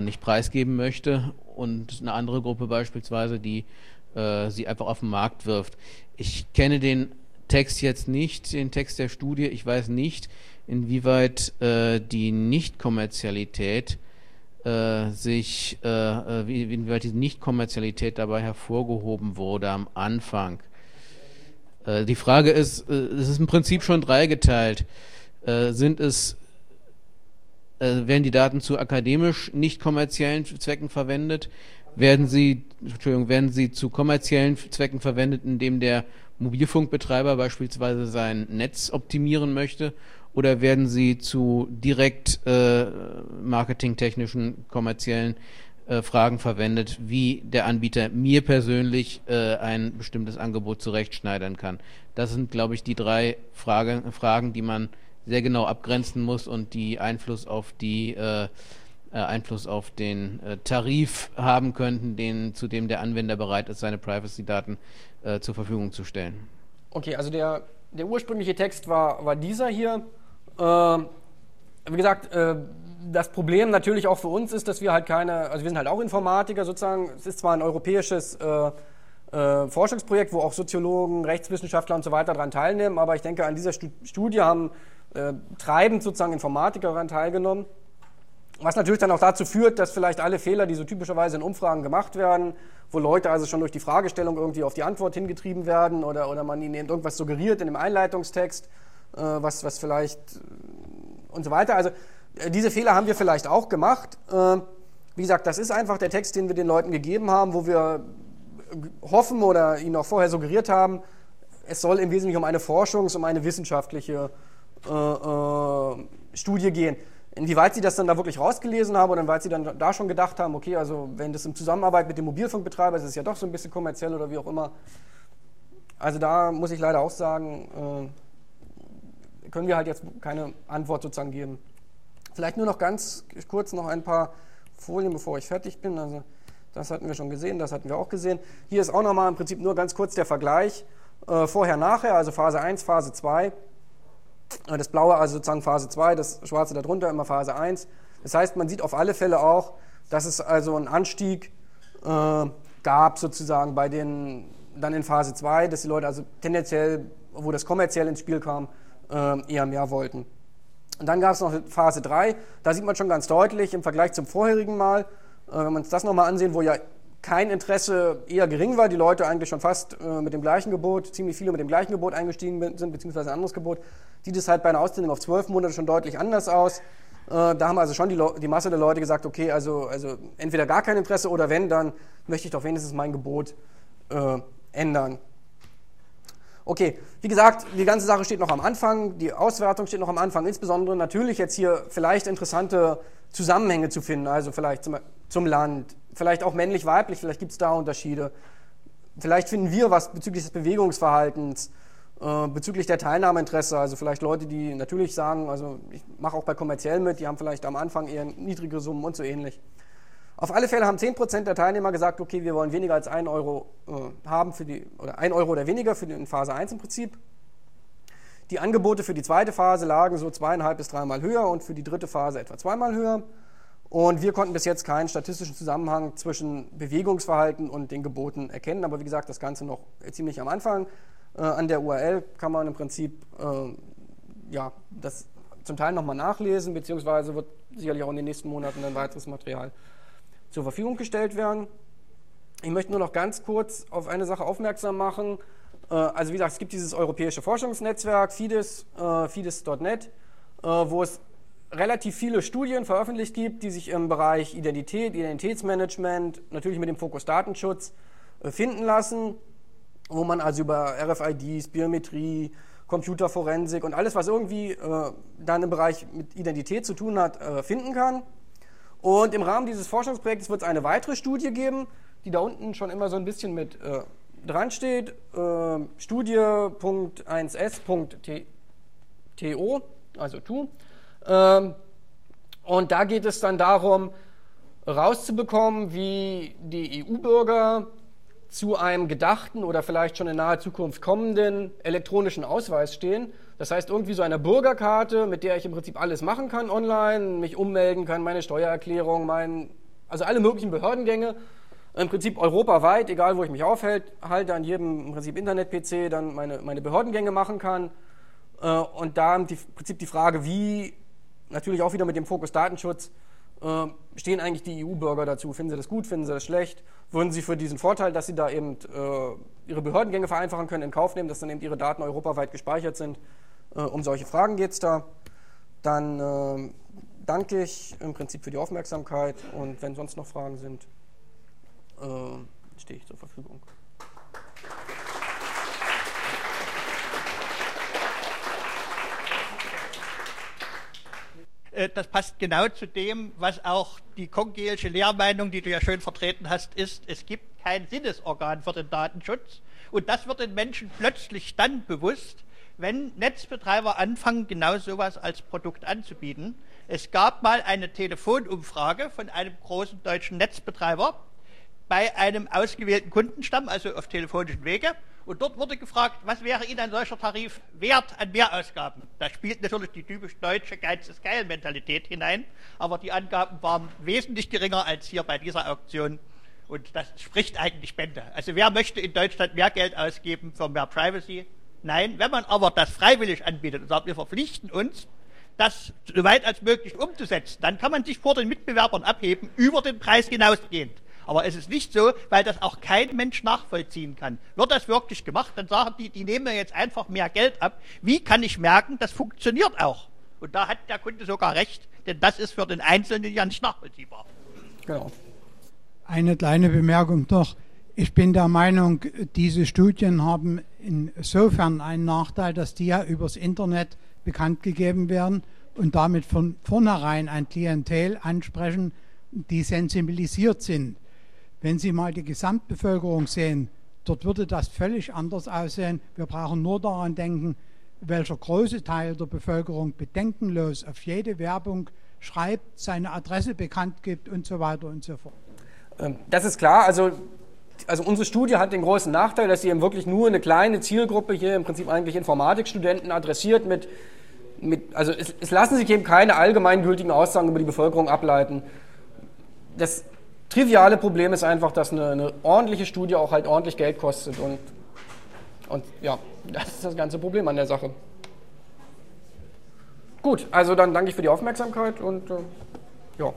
nicht preisgeben möchte. Und eine andere Gruppe beispielsweise, die sie einfach auf den Markt wirft. Ich kenne den Text jetzt nicht, den Text der Studie. Ich weiß nicht, inwieweit die Nichtkommerzialität äh, sich, äh, äh, wie, inwieweit die Nichtkommerzialität dabei hervorgehoben wurde am Anfang. Äh, die Frage ist, äh, es ist im Prinzip schon dreigeteilt. Äh, sind es werden die Daten zu akademisch nicht kommerziellen Zwecken verwendet? Werden sie, Entschuldigung, werden sie zu kommerziellen Zwecken verwendet, indem der Mobilfunkbetreiber beispielsweise sein Netz optimieren möchte? oder werden sie zu direkt äh, marketingtechnischen, kommerziellen äh, Fragen verwendet, wie der Anbieter mir persönlich äh, ein bestimmtes Angebot zurechtschneidern kann? Das sind, glaube ich, die drei Frage, Fragen, die man sehr genau abgrenzen muss und die Einfluss auf die äh, äh, Einfluss auf den äh, Tarif haben könnten, den, zu dem der Anwender bereit ist, seine Privacy-Daten zur Verfügung zu stellen. Okay, also der, der ursprüngliche Text war, war dieser hier. Äh, wie gesagt, äh, das Problem natürlich auch für uns ist, dass wir halt keine, also wir sind halt auch Informatiker sozusagen. Es ist zwar ein europäisches äh, äh, Forschungsprojekt, wo auch Soziologen, Rechtswissenschaftler und so weiter daran teilnehmen, aber ich denke, an dieser Studie haben äh, treibend sozusagen Informatiker daran teilgenommen. Was natürlich dann auch dazu führt, dass vielleicht alle Fehler, die so typischerweise in Umfragen gemacht werden, wo Leute also schon durch die Fragestellung irgendwie auf die Antwort hingetrieben werden oder, oder man ihnen irgendwas suggeriert in dem Einleitungstext, äh, was, was vielleicht äh, und so weiter. Also äh, diese Fehler haben wir vielleicht auch gemacht. Wie gesagt, das ist einfach der Text, den wir den Leuten gegeben haben, wo wir hoffen oder ihnen auch vorher suggeriert haben, es soll im Wesentlichen um eine Forschungs-, um eine wissenschaftliche äh, äh, Studie gehen. Inwieweit sie das dann da wirklich rausgelesen haben oder inwieweit sie dann da schon gedacht haben, okay, also wenn das in Zusammenarbeit mit dem Mobilfunkbetreiber ist, ist es ja doch so ein bisschen kommerziell oder wie auch immer. Also da muss ich leider auch sagen, äh, können wir halt jetzt keine Antwort sozusagen geben. Vielleicht nur noch ganz kurz noch ein paar Folien, bevor ich fertig bin. Also das hatten wir schon gesehen, das hatten wir auch gesehen. Hier ist auch nochmal im Prinzip nur ganz kurz der Vergleich äh, vorher, nachher, also Phase 1, Phase 2. Das blaue also sozusagen Phase 2, das schwarze darunter immer Phase 1. Das heißt, man sieht auf alle Fälle auch, dass es also einen Anstieg äh, gab sozusagen bei den, dann in Phase 2, dass die Leute also tendenziell, wo das kommerziell ins Spiel kam, äh, eher mehr wollten. Und dann gab es noch Phase 3, da sieht man schon ganz deutlich im Vergleich zum vorherigen Mal, äh, wenn wir uns das nochmal ansehen, wo ja kein Interesse eher gering war, die Leute eigentlich schon fast äh, mit dem gleichen Gebot, ziemlich viele mit dem gleichen Gebot eingestiegen sind, beziehungsweise ein anderes Gebot, sieht es halt bei einer Ausdehnung auf zwölf Monate schon deutlich anders aus. Äh, da haben also schon die, die, Masse der Leute gesagt, okay, also, also entweder gar kein Interesse oder wenn, dann möchte ich doch wenigstens mein Gebot äh, ändern. Okay, wie gesagt, die ganze Sache steht noch am Anfang, die Auswertung steht noch am Anfang, insbesondere natürlich jetzt hier vielleicht interessante Zusammenhänge zu finden, also vielleicht zum, zum Land, vielleicht auch männlich-weiblich, vielleicht gibt es da Unterschiede. Vielleicht finden wir was bezüglich des Bewegungsverhaltens, äh, bezüglich der Teilnahmeinteresse, also vielleicht Leute, die natürlich sagen, also ich mache auch bei kommerziell mit, die haben vielleicht am Anfang eher niedrige Summen und so ähnlich. Auf alle Fälle haben 10% der Teilnehmer gesagt, okay, wir wollen weniger als 1 Euro äh, haben für die, oder 1 Euro oder weniger für die Phase 1 im Prinzip. Die Angebote für die zweite Phase lagen so zweieinhalb bis dreimal höher und für die dritte Phase etwa zweimal höher. Und wir konnten bis jetzt keinen statistischen Zusammenhang zwischen Bewegungsverhalten und den Geboten erkennen. Aber wie gesagt, das Ganze noch ziemlich am Anfang. Äh, an der URL kann man im Prinzip äh, ja, das zum Teil nochmal nachlesen, beziehungsweise wird sicherlich auch in den nächsten Monaten dann weiteres Material zur Verfügung gestellt werden. Ich möchte nur noch ganz kurz auf eine Sache aufmerksam machen. Äh, also wie gesagt, es gibt dieses europäische Forschungsnetzwerk FIDES, äh, FIDES.net, äh, wo es relativ viele Studien veröffentlicht gibt, die sich im Bereich Identität, Identitätsmanagement, natürlich mit dem Fokus Datenschutz finden lassen, wo man also über RFIDs, Biometrie, Computerforensik und alles, was irgendwie äh, dann im Bereich mit Identität zu tun hat, äh, finden kann. Und im Rahmen dieses Forschungsprojektes wird es eine weitere Studie geben, die da unten schon immer so ein bisschen mit äh, dran steht. Äh, Studie.1s.to, also tu. Ähm, und da geht es dann darum, rauszubekommen, wie die EU-Bürger zu einem gedachten oder vielleicht schon in naher Zukunft kommenden elektronischen Ausweis stehen das heißt, irgendwie so eine Bürgerkarte, mit der ich im Prinzip alles machen kann online, mich ummelden kann, meine Steuererklärung, mein, also alle möglichen Behördengänge, im Prinzip europaweit, egal wo ich mich aufhalte, an jedem im Prinzip Internet-PC dann meine, meine Behördengänge machen kann. Äh, und da im Prinzip die Frage, wie, natürlich auch wieder mit dem Fokus Datenschutz, äh, stehen eigentlich die EU-Bürger dazu? Finden sie das gut, finden sie das schlecht? Würden sie für diesen Vorteil, dass sie da eben äh, ihre Behördengänge vereinfachen können, in Kauf nehmen, dass dann eben ihre Daten europaweit gespeichert sind? Äh, um solche Fragen geht es da. Dann äh, danke ich im Prinzip für die Aufmerksamkeit und wenn sonst noch Fragen sind, äh, stehe ich zur Verfügung. Äh, das passt genau zu dem, was auch die kongelsche Lehrmeinung, die du ja schön vertreten hast, ist. Es gibt kein Sinnesorgan für den Datenschutz. Und das wird den Menschen plötzlich dann bewusst, wenn Netzbetreiber anfangen, genau sowas als Produkt anzubieten. Es gab mal eine Telefonumfrage von einem großen deutschen Netzbetreiber bei einem ausgewählten Kundenstamm, also auf telefonischen Wege. Und dort wurde gefragt, was wäre Ihnen ein solcher Tarif wert an Mehrausgaben? Da spielt natürlich die typisch deutsche Geiz ist geil Mentalität hinein, aber die Angaben waren wesentlich geringer als hier bei dieser Auktion. Und das spricht eigentlich Bände. Also wer möchte in Deutschland mehr Geld ausgeben für mehr Privacy? Nein, wenn man aber das freiwillig anbietet und sagt, wir verpflichten uns, das so weit als möglich umzusetzen, dann kann man sich vor den Mitbewerbern abheben, über den Preis hinausgehend. Aber es ist nicht so, weil das auch kein Mensch nachvollziehen kann. Wird das wirklich gemacht, dann sagen die, die nehmen mir jetzt einfach mehr Geld ab. Wie kann ich merken, das funktioniert auch? Und da hat der Kunde sogar recht, denn das ist für den Einzelnen ja nicht nachvollziehbar. Genau. Eine kleine Bemerkung noch. Ich bin der Meinung, diese Studien haben insofern einen Nachteil, dass die ja übers Internet bekannt gegeben werden und damit von vornherein ein Klientel ansprechen, die sensibilisiert sind. Wenn Sie mal die Gesamtbevölkerung sehen, dort würde das völlig anders aussehen. Wir brauchen nur daran denken, welcher große Teil der Bevölkerung bedenkenlos auf jede Werbung schreibt, seine Adresse bekannt gibt und so weiter und so fort. Ähm, das ist klar. Also, also unsere Studie hat den großen Nachteil, dass sie eben wirklich nur eine kleine Zielgruppe hier, im Prinzip eigentlich Informatikstudenten, adressiert mit, mit also es, es lassen sich eben keine allgemeingültigen Aussagen über die Bevölkerung ableiten. Das triviale Problem ist einfach, dass eine, eine ordentliche Studie auch halt ordentlich Geld kostet und, und ja, das ist das ganze Problem an der Sache. Gut, also dann danke ich für die Aufmerksamkeit und äh, ja,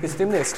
bis demnächst.